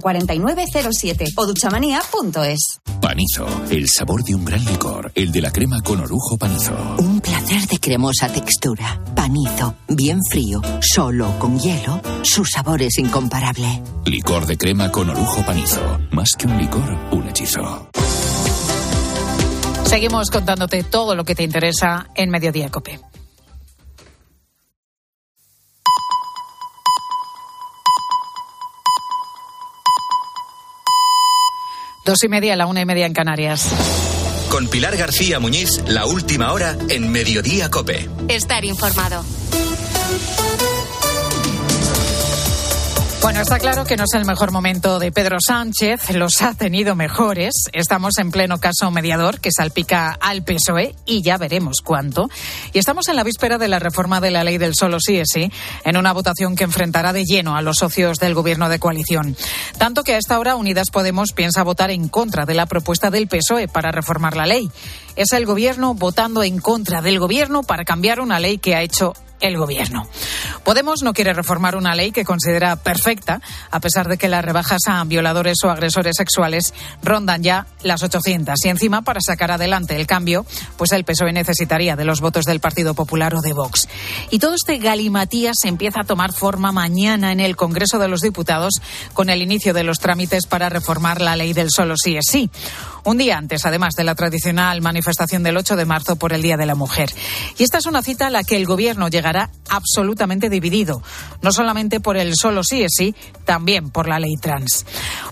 07 o duchamanía.es. Panizo, el sabor de un gran licor, el de la crema con orujo panizo. Un placer de cremosa textura. Panizo, bien frío, solo con hielo, su sabor es incomparable. Licor de crema con orujo panizo. Más que un licor, un hechizo. Seguimos contándote todo lo que te interesa en Mediodía Cope. Dos y media, la una y media en Canarias. Con Pilar García Muñiz, la última hora en Mediodía Cope. Estar informado. Bueno, está claro que no es el mejor momento de Pedro Sánchez, los ha tenido mejores. Estamos en pleno caso mediador que salpica al PSOE y ya veremos cuánto. Y estamos en la víspera de la reforma de la ley del solo sí es sí, en una votación que enfrentará de lleno a los socios del gobierno de coalición. Tanto que a esta hora Unidas Podemos piensa votar en contra de la propuesta del PSOE para reformar la ley. Es el gobierno votando en contra del gobierno para cambiar una ley que ha hecho el gobierno. Podemos no quiere reformar una ley que considera perfecta, a pesar de que las rebajas a violadores o agresores sexuales rondan ya las 800. Y encima, para sacar adelante el cambio, pues el PSOE necesitaría de los votos del Partido Popular o de Vox. Y todo este galimatías empieza a tomar forma mañana en el Congreso de los Diputados con el inicio de los trámites para reformar la ley del solo sí es sí. Un día antes, además de la tradicional manifestación del 8 de marzo por el Día de la Mujer. Y esta es una cita a la que el Gobierno llegará absolutamente dividido, no solamente por el solo sí es sí, también por la ley trans.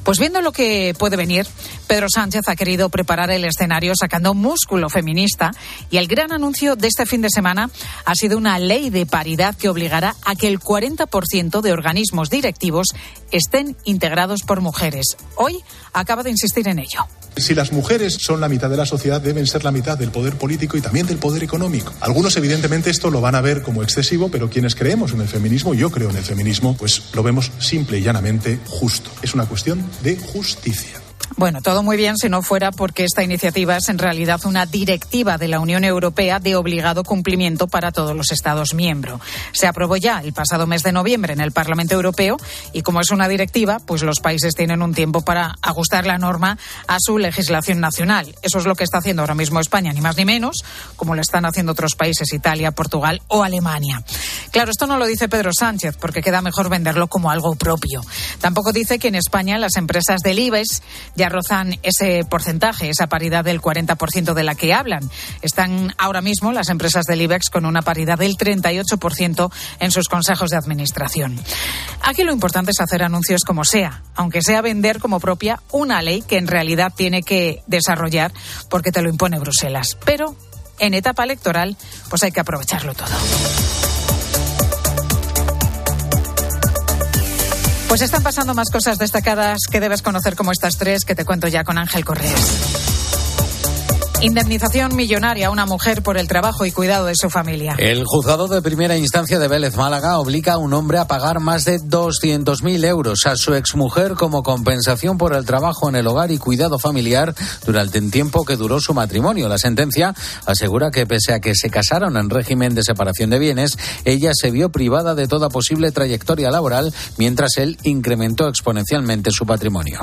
Pues viendo lo que puede venir, Pedro Sánchez ha querido preparar el escenario sacando músculo feminista y el gran anuncio de este fin de semana ha sido una ley de paridad que obligará a que el 40% de organismos directivos estén integrados por mujeres. Hoy acaba de insistir en ello. Si las mujeres son la mitad de la sociedad, deben ser la mitad del poder político y también del poder económico. Algunos, evidentemente, esto lo van a ver como excesivo, pero quienes creemos en el feminismo, yo creo en el feminismo, pues lo vemos simple y llanamente justo. Es una cuestión de justicia. Bueno, todo muy bien si no fuera porque esta iniciativa es en realidad una directiva de la Unión Europea de obligado cumplimiento para todos los Estados miembros. Se aprobó ya el pasado mes de noviembre en el Parlamento Europeo y como es una directiva, pues los países tienen un tiempo para ajustar la norma a su legislación nacional. Eso es lo que está haciendo ahora mismo España, ni más ni menos, como lo están haciendo otros países, Italia, Portugal o Alemania. Claro, esto no lo dice Pedro Sánchez porque queda mejor venderlo como algo propio. Tampoco dice que en España las empresas del IBEX ya rozan ese porcentaje, esa paridad del 40% de la que hablan. Están ahora mismo las empresas del IBEX con una paridad del 38% en sus consejos de administración. Aquí lo importante es hacer anuncios como sea, aunque sea vender como propia una ley que en realidad tiene que desarrollar porque te lo impone Bruselas. Pero en etapa electoral, pues hay que aprovecharlo todo. Pues están pasando más cosas destacadas que debes conocer como estas tres que te cuento ya con Ángel Correas. Indemnización millonaria a una mujer por el trabajo y cuidado de su familia. El juzgado de primera instancia de Vélez Málaga obliga a un hombre a pagar más de 200.000 euros a su exmujer como compensación por el trabajo en el hogar y cuidado familiar durante el tiempo que duró su matrimonio. La sentencia asegura que pese a que se casaron en régimen de separación de bienes, ella se vio privada de toda posible trayectoria laboral mientras él incrementó exponencialmente su patrimonio.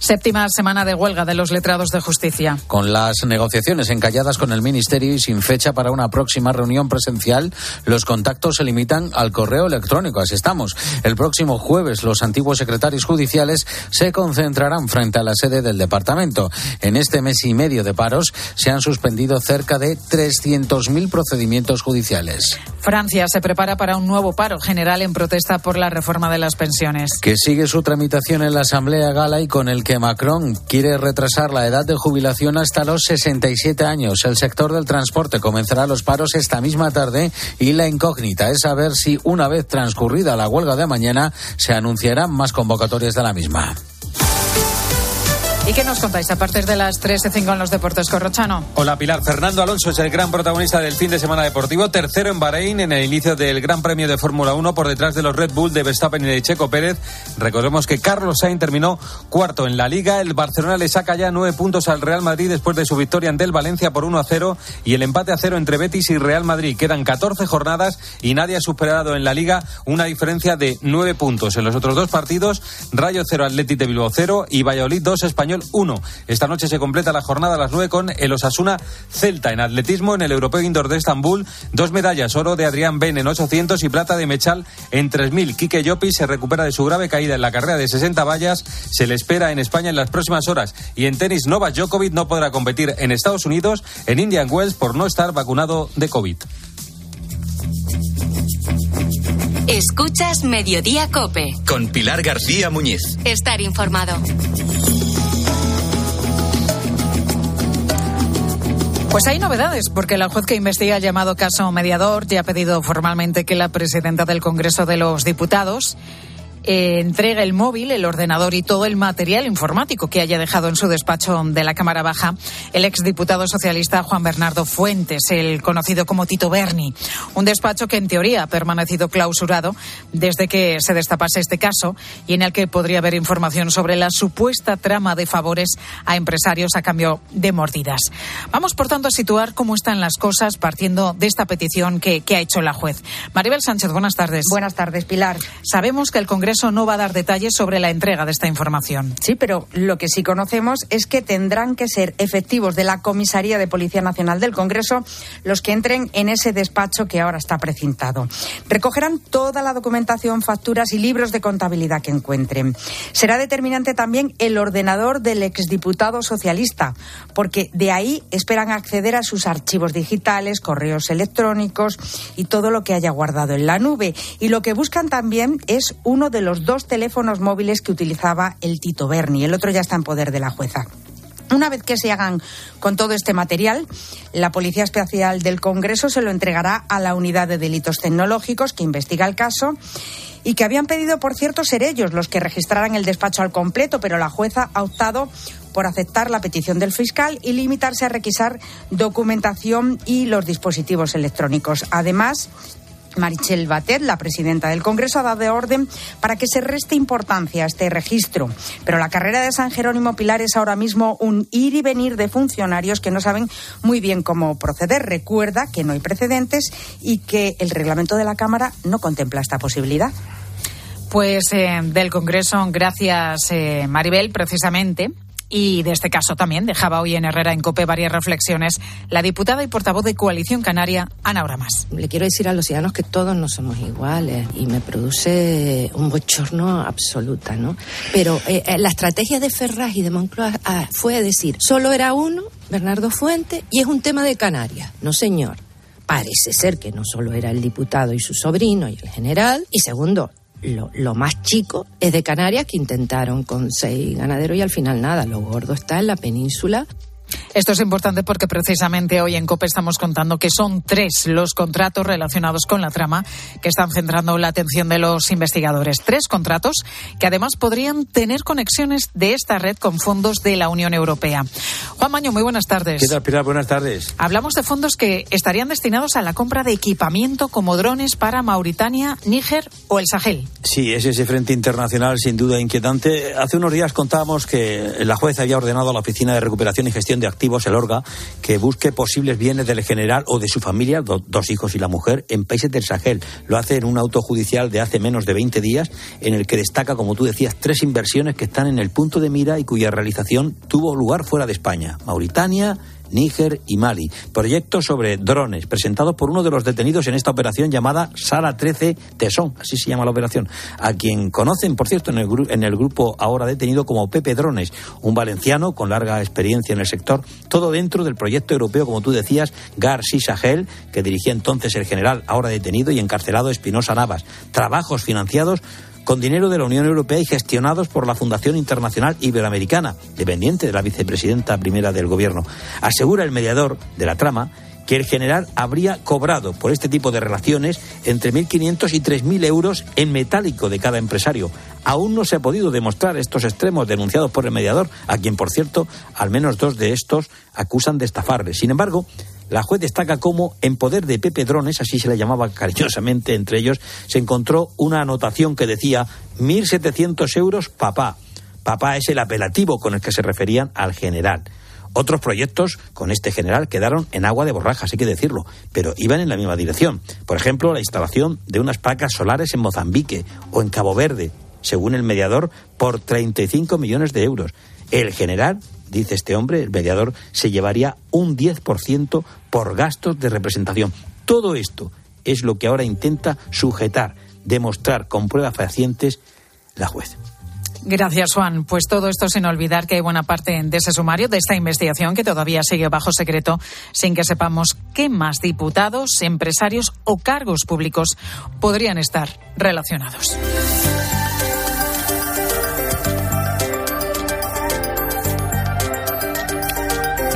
Séptima semana de huelga de los letrados de justicia. Con las negociaciones negociaciones encalladas con el Ministerio y sin fecha para una próxima reunión presencial, los contactos se limitan al correo electrónico. Así estamos. El próximo jueves, los antiguos secretarios judiciales se concentrarán frente a la sede del departamento. En este mes y medio de paros se han suspendido cerca de 300.000 procedimientos judiciales. Francia se prepara para un nuevo paro general en protesta por la reforma de las pensiones. Que sigue su tramitación en la Asamblea Gala y con el que Macron quiere retrasar la edad de jubilación hasta los 60 años. El sector del transporte comenzará los paros esta misma tarde y la incógnita es saber si una vez transcurrida la huelga de mañana se anunciarán más convocatorias de la misma. ¿Y qué nos contáis a partir de las 3 y 5 en los deportes Corrochano? Hola Pilar, Fernando Alonso es el gran protagonista del fin de semana deportivo, tercero en Bahrein en el inicio del Gran Premio de Fórmula 1 por detrás de los Red Bull de Verstappen y de Checo Pérez. Recordemos que Carlos Sainz terminó cuarto en la liga, el Barcelona le saca ya nueve puntos al Real Madrid después de su victoria ante el Valencia por 1 a 0 y el empate a cero entre Betis y Real Madrid. Quedan 14 jornadas y nadie ha superado en la liga una diferencia de nueve puntos. En los otros dos partidos, Rayo 0 Atleti de Bilbao 0 y Valladolid 2 Español 1. Esta noche se completa la jornada a las 9 con el Osasuna Celta en atletismo en el Europeo Indoor de Estambul. Dos medallas, oro de Adrián Ben en 800 y plata de Mechal en 3000. Quique Llopis se recupera de su grave caída en la carrera de 60 vallas. Se le espera en España en las próximas horas. Y en tenis, Novak Djokovic no podrá competir en Estados Unidos, en Indian Wells, por no estar vacunado de COVID. Escuchas Mediodía Cope. Con Pilar García Muñiz. Estar informado. Pues hay novedades, porque la juez que investiga el llamado caso mediador ya ha pedido formalmente que la presidenta del Congreso de los Diputados eh, entrega el móvil, el ordenador y todo el material informático que haya dejado en su despacho de la Cámara Baja el exdiputado socialista Juan Bernardo Fuentes, el conocido como Tito Berni. Un despacho que en teoría ha permanecido clausurado desde que se destapase este caso y en el que podría haber información sobre la supuesta trama de favores a empresarios a cambio de mordidas. Vamos, por tanto, a situar cómo están las cosas partiendo de esta petición que, que ha hecho la juez. Maribel Sánchez, buenas tardes. Buenas tardes, Pilar. Sabemos que el Congreso eso no va a dar detalles sobre la entrega de esta información. Sí, pero lo que sí conocemos es que tendrán que ser efectivos de la Comisaría de Policía Nacional del Congreso los que entren en ese despacho que ahora está precintado. Recogerán toda la documentación, facturas y libros de contabilidad que encuentren. Será determinante también el ordenador del exdiputado socialista, porque de ahí esperan acceder a sus archivos digitales, correos electrónicos y todo lo que haya guardado en la nube. Y lo que buscan también es uno de los dos teléfonos móviles que utilizaba el Tito Berni. El otro ya está en poder de la jueza. Una vez que se hagan con todo este material, la Policía Especial del Congreso se lo entregará a la Unidad de Delitos Tecnológicos que investiga el caso y que habían pedido, por cierto, ser ellos los que registraran el despacho al completo, pero la jueza ha optado por aceptar la petición del fiscal y limitarse a requisar documentación y los dispositivos electrónicos. Además, Marichel Batet, la presidenta del Congreso, ha dado orden para que se reste importancia a este registro. Pero la carrera de San Jerónimo Pilar es ahora mismo un ir y venir de funcionarios que no saben muy bien cómo proceder. Recuerda que no hay precedentes y que el reglamento de la Cámara no contempla esta posibilidad. Pues eh, del Congreso, gracias eh, Maribel, precisamente y de este caso también dejaba hoy en Herrera en Cope varias reflexiones la diputada y portavoz de Coalición Canaria, Ana Oramas. Le quiero decir a los ciudadanos que todos no somos iguales y me produce un bochorno absoluta, ¿no? Pero eh, eh, la estrategia de Ferraz y de Moncloa ah, fue decir, solo era uno, Bernardo Fuente, y es un tema de Canarias. No, señor. Parece ser que no solo era el diputado y su sobrino y el general, y segundo, lo, lo, más chico es de Canarias, que intentaron con seis ganaderos y al final nada. Lo gordo está en la península. Esto es importante porque precisamente hoy en COPE estamos contando que son tres los contratos relacionados con la trama que están centrando la atención de los investigadores. Tres contratos que además podrían tener conexiones de esta red con fondos de la Unión Europea. Juan Maño, muy buenas tardes. ¿Qué tal, Pilar? Buenas tardes. Hablamos de fondos que estarían destinados a la compra de equipamiento como drones para Mauritania, Níger o el Sahel. Sí, es ese frente internacional sin duda inquietante. Hace unos días contábamos que la jueza había ordenado a la Oficina de Recuperación y Gestión de Activos, el ORGA, que busque posibles bienes del general o de su familia, dos hijos y la mujer, en países del Sahel. Lo hace en un auto judicial de hace menos de 20 días, en el que destaca, como tú decías, tres inversiones que están en el punto de mira y cuya realización tuvo lugar fuera de España. Mauritania, Níger y Mali. Proyectos sobre drones, presentados por uno de los detenidos en esta operación llamada Sala 13 Tesón, así se llama la operación, a quien conocen, por cierto, en el, en el grupo ahora detenido como Pepe Drones, un valenciano con larga experiencia en el sector, todo dentro del proyecto europeo, como tú decías, García Sahel, que dirigía entonces el general ahora detenido y encarcelado Espinosa Navas. Trabajos financiados con dinero de la Unión Europea y gestionados por la Fundación Internacional Iberoamericana, dependiente de la vicepresidenta primera del Gobierno. Asegura el mediador de la trama que el general habría cobrado por este tipo de relaciones entre 1.500 y 3.000 euros en metálico de cada empresario. Aún no se ha podido demostrar estos extremos denunciados por el mediador, a quien, por cierto, al menos dos de estos acusan de estafarle. Sin embargo, la juez destaca cómo en poder de Pepe Drones, así se le llamaba cariñosamente entre ellos, se encontró una anotación que decía 1.700 euros papá. Papá es el apelativo con el que se referían al general. Otros proyectos con este general quedaron en agua de borrajas, hay que decirlo, pero iban en la misma dirección. Por ejemplo, la instalación de unas placas solares en Mozambique o en Cabo Verde, según el mediador, por 35 millones de euros. El general, dice este hombre, el mediador, se llevaría un 10% por gastos de representación. Todo esto es lo que ahora intenta sujetar, demostrar con pruebas fehacientes la juez. Gracias, Juan. Pues todo esto sin olvidar que hay buena parte de ese sumario, de esta investigación que todavía sigue bajo secreto, sin que sepamos qué más diputados, empresarios o cargos públicos podrían estar relacionados.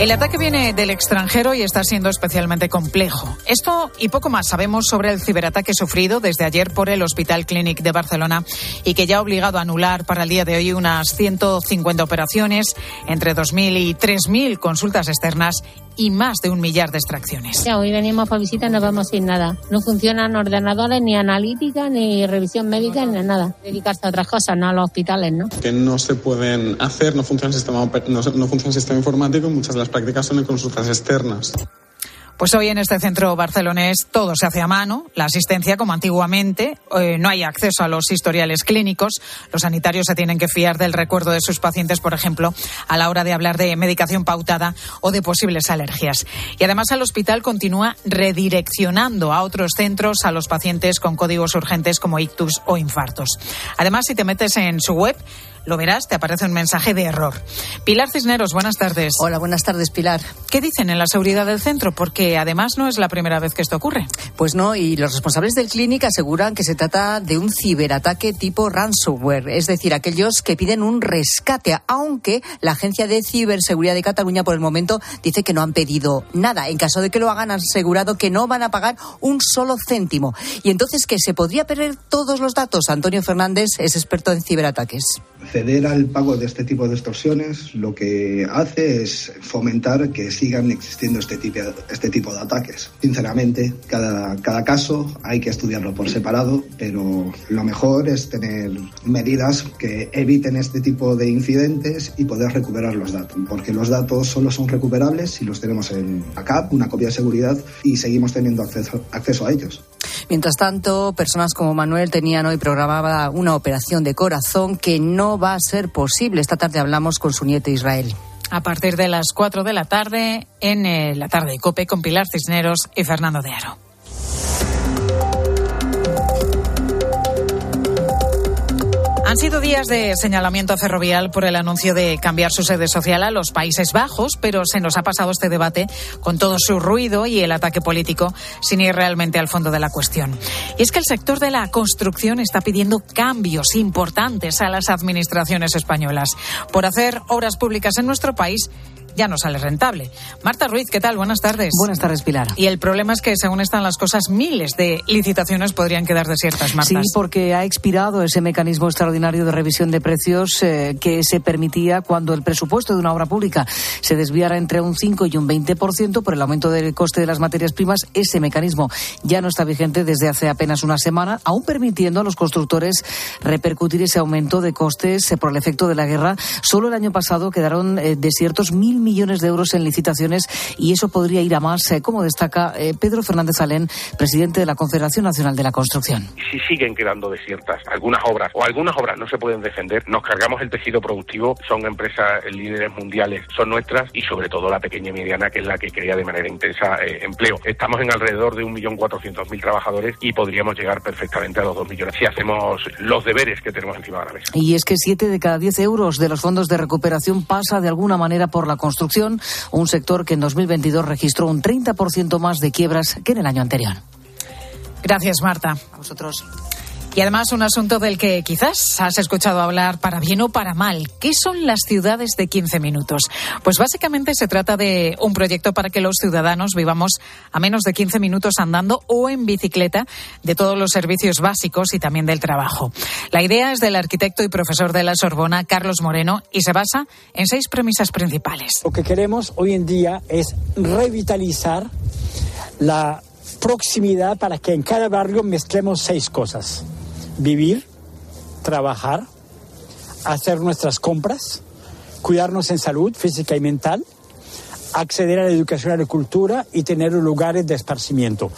El ataque viene del extranjero y está siendo especialmente complejo. Esto y poco más sabemos sobre el ciberataque sufrido desde ayer por el Hospital Clínic de Barcelona y que ya ha obligado a anular para el día de hoy unas 150 operaciones, entre 2.000 y 3.000 consultas externas y más de un millar de extracciones. Ya, hoy venimos para visita y no vamos sin nada. No funcionan ordenadores, ni analítica, ni revisión médica, ni nada. Dedicarse a otras cosas, no a los hospitales, ¿no? Que no se pueden hacer, no funciona el sistema, no, no funciona el sistema informático, muchas de las prácticas son en consultas externas. Pues hoy en este centro barcelonés todo se hace a mano, la asistencia como antiguamente, eh, no hay acceso a los historiales clínicos, los sanitarios se tienen que fiar del recuerdo de sus pacientes, por ejemplo, a la hora de hablar de medicación pautada o de posibles alergias. Y además el hospital continúa redireccionando a otros centros a los pacientes con códigos urgentes como ictus o infartos. Además, si te metes en su web, lo verás, te aparece un mensaje de error. Pilar Cisneros, buenas tardes. Hola, buenas tardes, Pilar. ¿Qué dicen en la seguridad del centro? Porque además no es la primera vez que esto ocurre. Pues no, y los responsables del clínic aseguran que se trata de un ciberataque tipo ransomware, es decir, aquellos que piden un rescate, aunque la Agencia de Ciberseguridad de Cataluña por el momento dice que no han pedido nada. En caso de que lo hagan, han asegurado que no van a pagar un solo céntimo. Y entonces, ¿que se podría perder todos los datos? Antonio Fernández es experto en ciberataques ceder al pago de este tipo de extorsiones lo que hace es fomentar que sigan existiendo este tipo, este tipo de ataques. Sinceramente, cada, caso hay que estudiarlo por separado, pero lo mejor es tener medidas que eviten este tipo de incidentes y poder recuperar los datos, porque los datos solo son recuperables si los tenemos en backup, una copia de seguridad y seguimos teniendo acceso a ellos. Mientras tanto, personas como Manuel tenían hoy programada una operación de corazón que no va a ser posible. Esta tarde hablamos con su nieto Israel. A partir de las 4 de la tarde, en eh, la tarde de COPE con Pilar Cisneros y Fernando de Aro. Han sido días de señalamiento ferrovial por el anuncio de cambiar su sede social a los Países Bajos, pero se nos ha pasado este debate con todo su ruido y el ataque político sin ir realmente al fondo de la cuestión. Y es que el sector de la construcción está pidiendo cambios importantes a las administraciones españolas por hacer obras públicas en nuestro país ya no sale rentable. Marta Ruiz, ¿qué tal? Buenas tardes. Buenas tardes, Pilar. Y el problema es que, según están las cosas, miles de licitaciones podrían quedar desiertas, Marta. Sí, porque ha expirado ese mecanismo extraordinario de revisión de precios eh, que se permitía cuando el presupuesto de una obra pública se desviara entre un 5 y un 20% por el aumento del coste de las materias primas. Ese mecanismo ya no está vigente desde hace apenas una semana, aún permitiendo a los constructores repercutir ese aumento de costes eh, por el efecto de la guerra. Solo el año pasado quedaron eh, desiertos mil millones de euros en licitaciones y eso podría ir a más, eh, como destaca eh, Pedro Fernández Alén, presidente de la Confederación Nacional de la Construcción. Si siguen quedando desiertas algunas obras o algunas obras no se pueden defender, nos cargamos el tejido productivo, son empresas líderes mundiales, son nuestras y sobre todo la pequeña y mediana que es la que crea de manera intensa eh, empleo. Estamos en alrededor de 1.400.000 trabajadores y podríamos llegar perfectamente a los 2 millones si hacemos los deberes que tenemos encima de la mesa. Y es que 7 de cada 10 euros de los fondos de recuperación pasa de alguna manera por la construcción construcción, un sector que en 2022 registró un 30% más de quiebras que en el año anterior. Gracias, Marta. A vosotros. Y además un asunto del que quizás has escuchado hablar para bien o para mal. ¿Qué son las ciudades de 15 minutos? Pues básicamente se trata de un proyecto para que los ciudadanos vivamos a menos de 15 minutos andando o en bicicleta de todos los servicios básicos y también del trabajo. La idea es del arquitecto y profesor de la Sorbona, Carlos Moreno, y se basa en seis premisas principales. Lo que queremos hoy en día es revitalizar la proximidad para que en cada barrio mezclemos seis cosas vivir, trabajar, hacer nuestras compras, cuidarnos en salud física y mental, acceder a la educación y a la cultura y tener lugares de esparcimiento.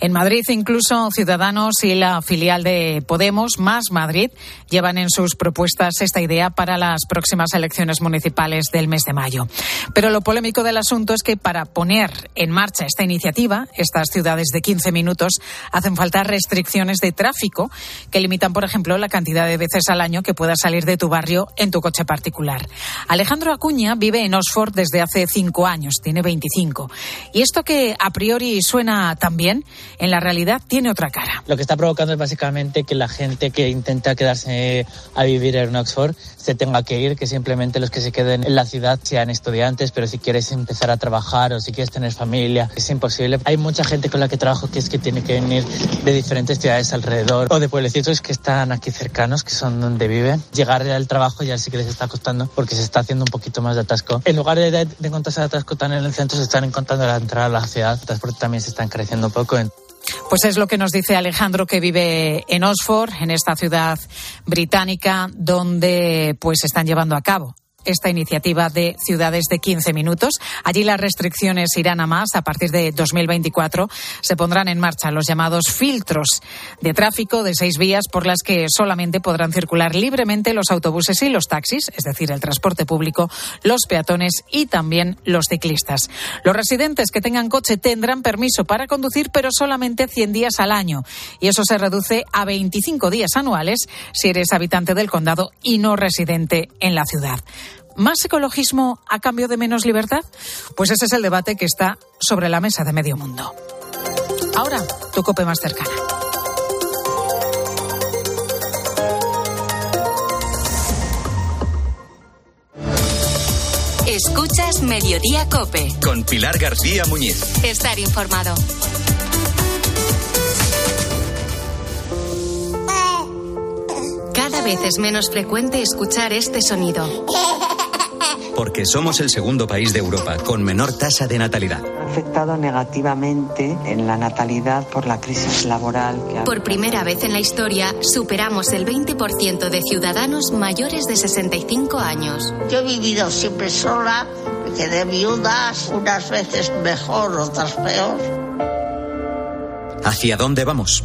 En Madrid, incluso Ciudadanos y la filial de Podemos, Más Madrid, llevan en sus propuestas esta idea para las próximas elecciones municipales del mes de mayo. Pero lo polémico del asunto es que para poner en marcha esta iniciativa, estas ciudades de 15 minutos, hacen falta restricciones de tráfico que limitan, por ejemplo, la cantidad de veces al año que puedas salir de tu barrio en tu coche particular. Alejandro Acuña vive en Oxford desde hace cinco años, tiene 25. Y esto que a priori suena tan bien, en la realidad tiene otra cara. Lo que está provocando es básicamente que la gente que intenta quedarse a vivir en Oxford se tenga que ir, que simplemente los que se queden en la ciudad sean estudiantes, pero si quieres empezar a trabajar o si quieres tener familia, es imposible. Hay mucha gente con la que trabajo que es que tiene que venir de diferentes ciudades alrededor o de pueblecitos que están aquí cercanos, que son donde viven. Llegar al trabajo ya sí que les está costando porque se está haciendo un poquito más de atasco. En lugar de, de, encontrarse atasco tan en el centro, se están encontrando la entrada a la ciudad. El transporte también se está encareciendo un poco. Pues es lo que nos dice Alejandro que vive en Oxford, en esta ciudad británica, donde pues están llevando a cabo esta iniciativa de ciudades de 15 minutos. Allí las restricciones irán a más. A partir de 2024 se pondrán en marcha los llamados filtros de tráfico de seis vías por las que solamente podrán circular libremente los autobuses y los taxis, es decir, el transporte público, los peatones y también los ciclistas. Los residentes que tengan coche tendrán permiso para conducir, pero solamente 100 días al año. Y eso se reduce a 25 días anuales si eres habitante del condado y no residente en la ciudad. ¿Más ecologismo a cambio de menos libertad? Pues ese es el debate que está sobre la mesa de medio mundo. Ahora, tu cope más cercana. Escuchas Mediodía Cope. Con Pilar García Muñiz. Estar informado. Cada vez es menos frecuente escuchar este sonido. Porque somos el segundo país de Europa con menor tasa de natalidad. Ha afectado negativamente en la natalidad por la crisis laboral. Que ha... Por primera vez en la historia, superamos el 20% de ciudadanos mayores de 65 años. Yo he vivido siempre sola, me quedé viudas, unas veces mejor, otras peor. ¿Hacia dónde vamos?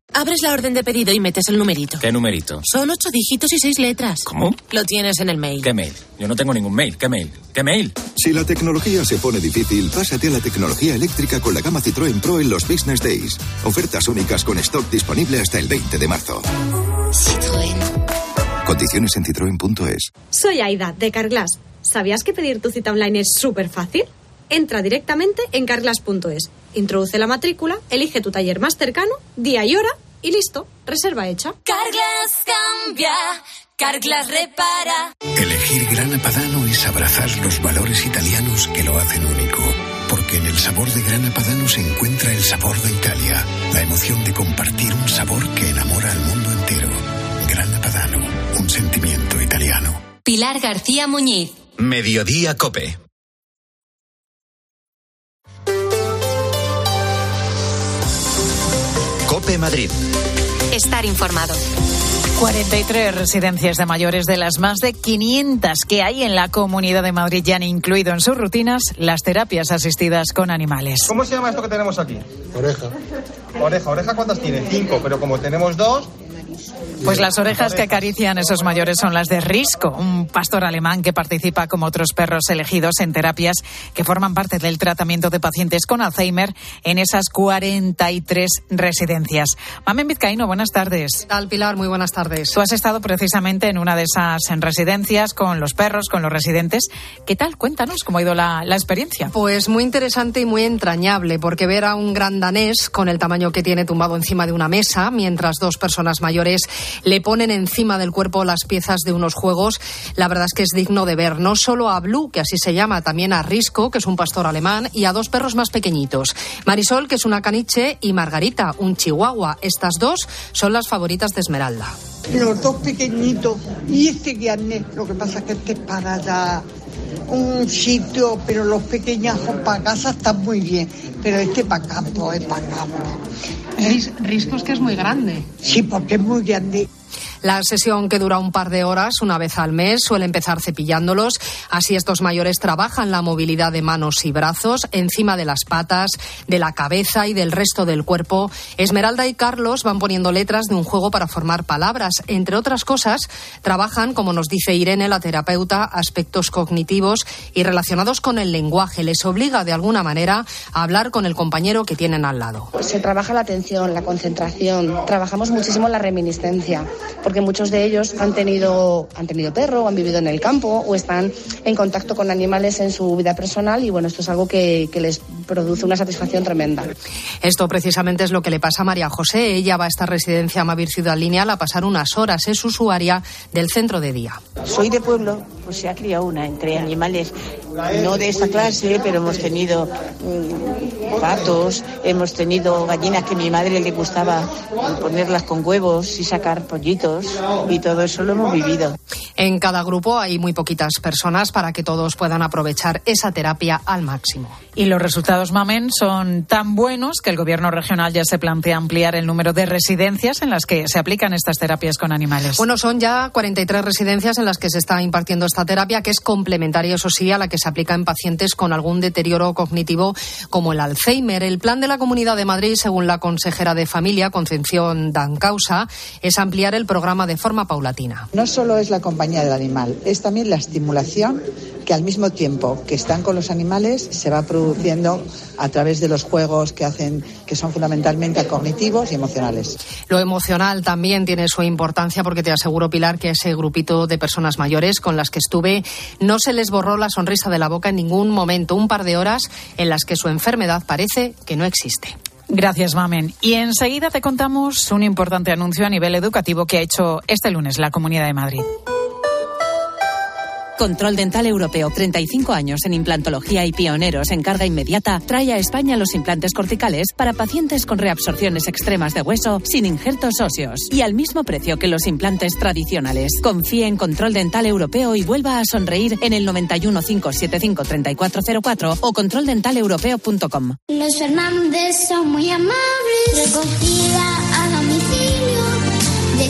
Abres la orden de pedido y metes el numerito. ¿Qué numerito? Son ocho dígitos y seis letras. ¿Cómo? Lo tienes en el mail. ¿Qué mail? Yo no tengo ningún mail. ¿Qué mail? ¿Qué mail? Si la tecnología se pone difícil, pásate a la tecnología eléctrica con la gama Citroën Pro en los Business Days. Ofertas únicas con stock disponible hasta el 20 de marzo. Citroën. Condiciones en citroen.es. Soy Aida, de Carglass. ¿Sabías que pedir tu cita online es súper fácil? Entra directamente en carglass.es, introduce la matrícula, elige tu taller más cercano, día y hora y listo, reserva hecha. Carglass cambia, Carglass repara. Elegir Grana Padano es abrazar los valores italianos que lo hacen único. Porque en el sabor de Grana Padano se encuentra el sabor de Italia, la emoción de compartir un sabor que enamora al mundo entero. Grana Padano, un sentimiento italiano. Pilar García Muñiz. Mediodía Cope. Cope Madrid. Estar informado. 43 residencias de mayores de las más de 500 que hay en la Comunidad de Madrid ya han incluido en sus rutinas las terapias asistidas con animales. ¿Cómo se llama esto que tenemos aquí? Oreja. Oreja. ¿Oreja cuántas tiene? Cinco, pero como tenemos dos, Pues las orejas que acarician esos mayores son las de Risco, un pastor alemán que participa como otros perros elegidos en terapias que forman parte del tratamiento de pacientes con Alzheimer en esas 43 residencias. Mamen Vizcaíno, buenas tardes. Tal Pilar, muy buenas tardes. Tú has estado precisamente en una de esas en residencias con los perros, con los residentes. ¿Qué tal? Cuéntanos cómo ha ido la, la experiencia. Pues muy interesante y muy entrañable, porque ver a un gran danés con el tamaño que tiene tumbado encima de una mesa, mientras dos personas mayores le ponen encima del cuerpo las piezas de unos juegos, la verdad es que es digno de ver. No solo a Blue, que así se llama, también a Risco, que es un pastor alemán, y a dos perros más pequeñitos. Marisol, que es una caniche, y Margarita, un chihuahua. Estas dos son las favoritas de Esmeralda. Los dos pequeñitos y este lo que pasa es que este es para ya un sitio, pero los pequeñajos para casa están muy bien, pero este para campo, es para campo. Risco es que es muy grande. Sí, porque es muy grande. La sesión, que dura un par de horas, una vez al mes, suele empezar cepillándolos. Así estos mayores trabajan la movilidad de manos y brazos, encima de las patas, de la cabeza y del resto del cuerpo. Esmeralda y Carlos van poniendo letras de un juego para formar palabras. Entre otras cosas, trabajan, como nos dice Irene, la terapeuta, aspectos cognitivos y relacionados con el lenguaje. Les obliga, de alguna manera, a hablar con el compañero que tienen al lado. Se trabaja la atención, la concentración, trabajamos muchísimo la reminiscencia, muchos de ellos han tenido, han tenido perro, o han vivido en el campo o están en contacto con animales en su vida personal y bueno, esto es algo que, que les produce una satisfacción tremenda. Esto precisamente es lo que le pasa a María José. Ella va a esta residencia Mavir Ciudad Lineal a pasar unas horas. Es usuaria del centro de día. Soy de pueblo, pues se ha criado una entre animales, no de esta clase, pero hemos tenido mm, patos, hemos tenido gallinas que a mi madre le gustaba ponerlas con huevos y sacar pollitos y todo eso lo hemos vivido. En cada grupo hay muy poquitas personas para que todos puedan aprovechar esa terapia al máximo. Y los resultados, Mamen, son tan buenos que el Gobierno regional ya se plantea ampliar el número de residencias en las que se aplican estas terapias con animales. Bueno, son ya 43 residencias en las que se está impartiendo esta terapia, que es complementaria, eso sí, a la que se aplica en pacientes con algún deterioro cognitivo como el Alzheimer. El plan de la Comunidad de Madrid, según la consejera de Familia, Concepción Dancausa, es ampliar el programa de forma paulatina. No solo es la compañía del animal, es también la estimulación que al mismo tiempo que están con los animales se va produciendo a través de los juegos que hacen que son fundamentalmente cognitivos y emocionales. Lo emocional también tiene su importancia porque te aseguro Pilar que a ese grupito de personas mayores con las que estuve no se les borró la sonrisa de la boca en ningún momento, un par de horas en las que su enfermedad parece que no existe. Gracias, Mamen. Y enseguida te contamos un importante anuncio a nivel educativo que ha hecho este lunes la Comunidad de Madrid. Control Dental Europeo, 35 años en implantología y pioneros en carga inmediata, trae a España los implantes corticales para pacientes con reabsorciones extremas de hueso sin injertos óseos y al mismo precio que los implantes tradicionales. Confíe en Control Dental Europeo y vuelva a sonreír en el 91 575 3404 o controldentalepeuropeo.com. Los Fernández son muy amables. Recogida a domicilio de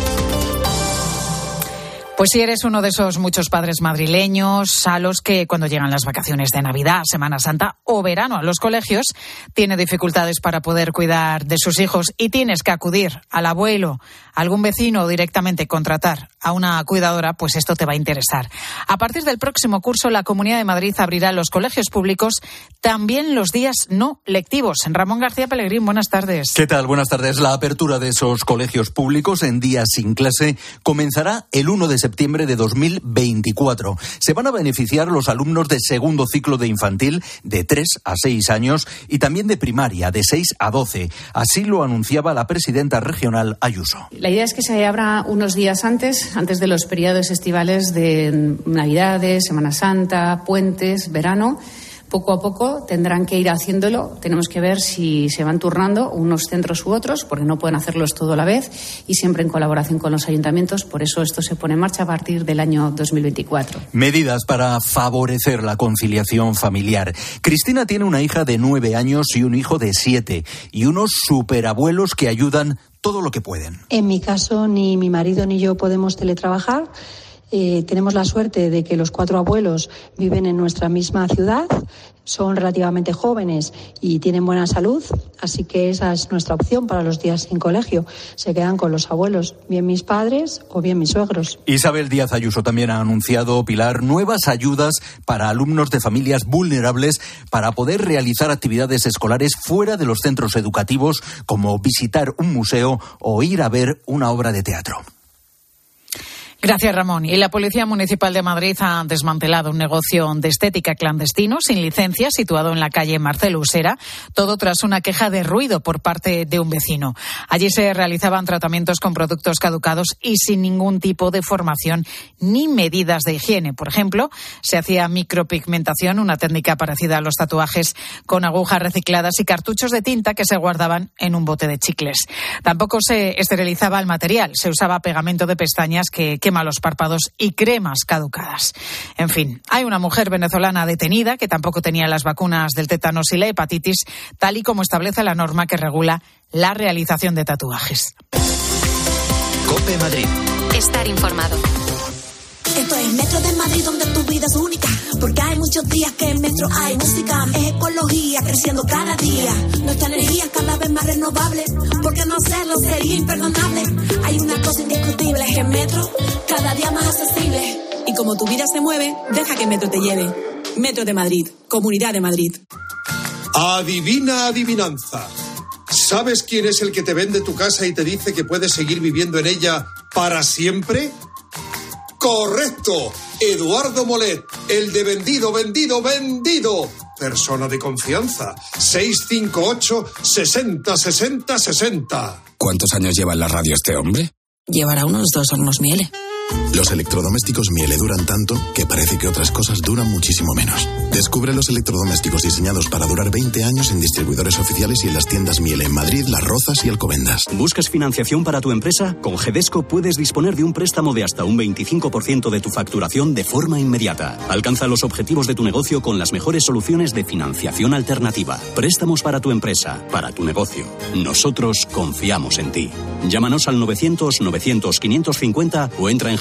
Pues si eres uno de esos muchos padres madrileños a los que cuando llegan las vacaciones de Navidad, Semana Santa o verano a los colegios, tiene dificultades para poder cuidar de sus hijos y tienes que acudir al abuelo, algún vecino o directamente contratar a una cuidadora, pues esto te va a interesar. A partir del próximo curso, la Comunidad de Madrid abrirá los colegios públicos también los días no lectivos. Ramón García Pellegrín, buenas tardes. ¿Qué tal? Buenas tardes. La apertura de esos colegios públicos en días sin clase comenzará el 1 de septiembre septiembre de 2024. Se van a beneficiar los alumnos de segundo ciclo de infantil de 3 a 6 años y también de primaria de 6 a 12. Así lo anunciaba la presidenta regional Ayuso. La idea es que se abra unos días antes, antes de los periodos estivales de Navidades, Semana Santa, puentes, verano poco a poco tendrán que ir haciéndolo. Tenemos que ver si se van turnando unos centros u otros, porque no pueden hacerlos todo a la vez y siempre en colaboración con los ayuntamientos. Por eso esto se pone en marcha a partir del año 2024. Medidas para favorecer la conciliación familiar. Cristina tiene una hija de nueve años y un hijo de siete y unos superabuelos que ayudan todo lo que pueden. En mi caso, ni mi marido ni yo podemos teletrabajar eh, tenemos la suerte de que los cuatro abuelos viven en nuestra misma ciudad, son relativamente jóvenes y tienen buena salud, así que esa es nuestra opción para los días sin colegio. Se quedan con los abuelos, bien mis padres o bien mis suegros. Isabel Díaz Ayuso también ha anunciado, Pilar, nuevas ayudas para alumnos de familias vulnerables para poder realizar actividades escolares fuera de los centros educativos, como visitar un museo o ir a ver una obra de teatro. Gracias, Ramón. Y la Policía Municipal de Madrid ha desmantelado un negocio de estética clandestino sin licencia situado en la calle Marcelo Usera, todo tras una queja de ruido por parte de un vecino. Allí se realizaban tratamientos con productos caducados y sin ningún tipo de formación ni medidas de higiene. Por ejemplo, se hacía micropigmentación, una técnica parecida a los tatuajes con agujas recicladas y cartuchos de tinta que se guardaban en un bote de chicles. Tampoco se esterilizaba el material, se usaba pegamento de pestañas que los párpados y cremas caducadas. En fin, hay una mujer venezolana detenida que tampoco tenía las vacunas del tétanos y la hepatitis, tal y como establece la norma que regula la realización de tatuajes. Cope Madrid. Estar informado. Esto es Metro de Madrid, donde tu vida es única. Porque hay muchos días que en Metro hay música. Es ecología creciendo cada día. Nuestra energía cada vez más renovable. Porque no hacerlo sería imperdonable. Hay una cosa indiscutible: es que Metro cada día más accesible. Y como tu vida se mueve, deja que Metro te lleve. Metro de Madrid, Comunidad de Madrid. Adivina adivinanza. ¿Sabes quién es el que te vende tu casa y te dice que puedes seguir viviendo en ella para siempre? Correcto. Eduardo Molet, el de vendido, vendido, vendido. Persona de confianza. 658 60 60 60. ¿Cuántos años lleva en la radio este hombre? Llevará unos dos hornos miele. Los electrodomésticos Miele duran tanto que parece que otras cosas duran muchísimo menos. Descubre los electrodomésticos diseñados para durar 20 años en distribuidores oficiales y en las tiendas Miele en Madrid, Las Rozas y Alcobendas. ¿Buscas financiación para tu empresa? Con Gedesco puedes disponer de un préstamo de hasta un 25% de tu facturación de forma inmediata. Alcanza los objetivos de tu negocio con las mejores soluciones de financiación alternativa. Préstamos para tu empresa, para tu negocio. Nosotros confiamos en ti. Llámanos al 900 900 550 o entra en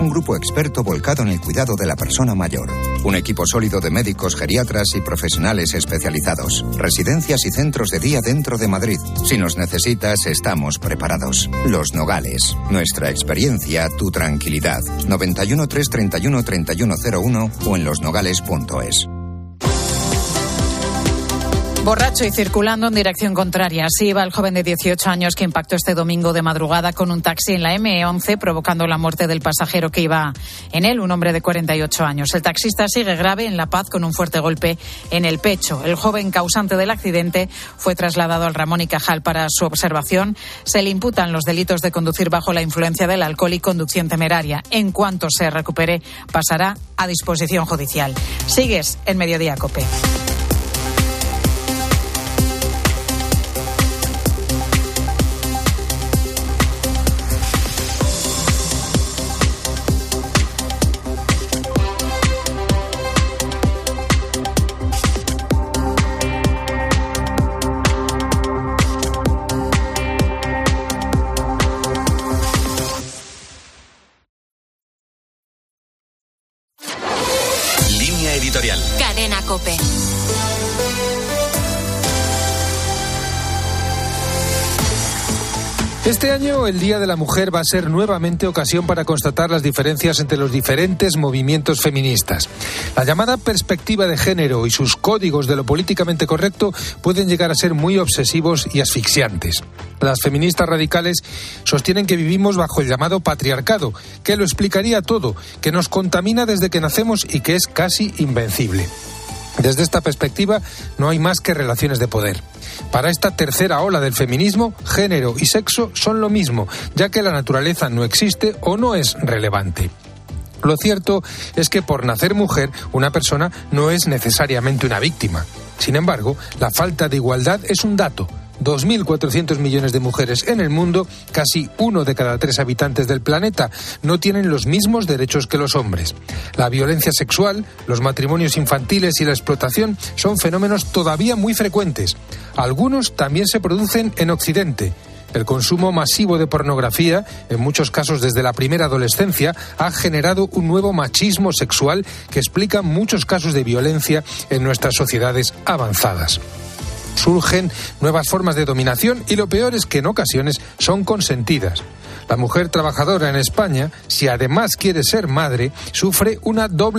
Un grupo experto volcado en el cuidado de la persona mayor. Un equipo sólido de médicos, geriatras y profesionales especializados. Residencias y centros de día dentro de Madrid. Si nos necesitas, estamos preparados. Los Nogales. Nuestra experiencia, tu tranquilidad. 91 331 3101 o en losnogales.es. Borracho y circulando en dirección contraria. Así iba el joven de 18 años que impactó este domingo de madrugada con un taxi en la M11, provocando la muerte del pasajero que iba en él, un hombre de 48 años. El taxista sigue grave en La Paz con un fuerte golpe en el pecho. El joven causante del accidente fue trasladado al Ramón y Cajal para su observación. Se le imputan los delitos de conducir bajo la influencia del alcohol y conducción temeraria. En cuanto se recupere, pasará a disposición judicial. Sigues en Mediodía Cope. El Día de la Mujer va a ser nuevamente ocasión para constatar las diferencias entre los diferentes movimientos feministas. La llamada perspectiva de género y sus códigos de lo políticamente correcto pueden llegar a ser muy obsesivos y asfixiantes. Las feministas radicales sostienen que vivimos bajo el llamado patriarcado, que lo explicaría todo, que nos contamina desde que nacemos y que es casi invencible. Desde esta perspectiva, no hay más que relaciones de poder. Para esta tercera ola del feminismo, género y sexo son lo mismo, ya que la naturaleza no existe o no es relevante. Lo cierto es que por nacer mujer, una persona no es necesariamente una víctima. Sin embargo, la falta de igualdad es un dato, 2.400 millones de mujeres en el mundo, casi uno de cada tres habitantes del planeta, no tienen los mismos derechos que los hombres. La violencia sexual, los matrimonios infantiles y la explotación son fenómenos todavía muy frecuentes. Algunos también se producen en Occidente. El consumo masivo de pornografía, en muchos casos desde la primera adolescencia, ha generado un nuevo machismo sexual que explica muchos casos de violencia en nuestras sociedades avanzadas surgen nuevas formas de dominación y lo peor es que en ocasiones son consentidas. La mujer trabajadora en España, si además quiere ser madre, sufre una doble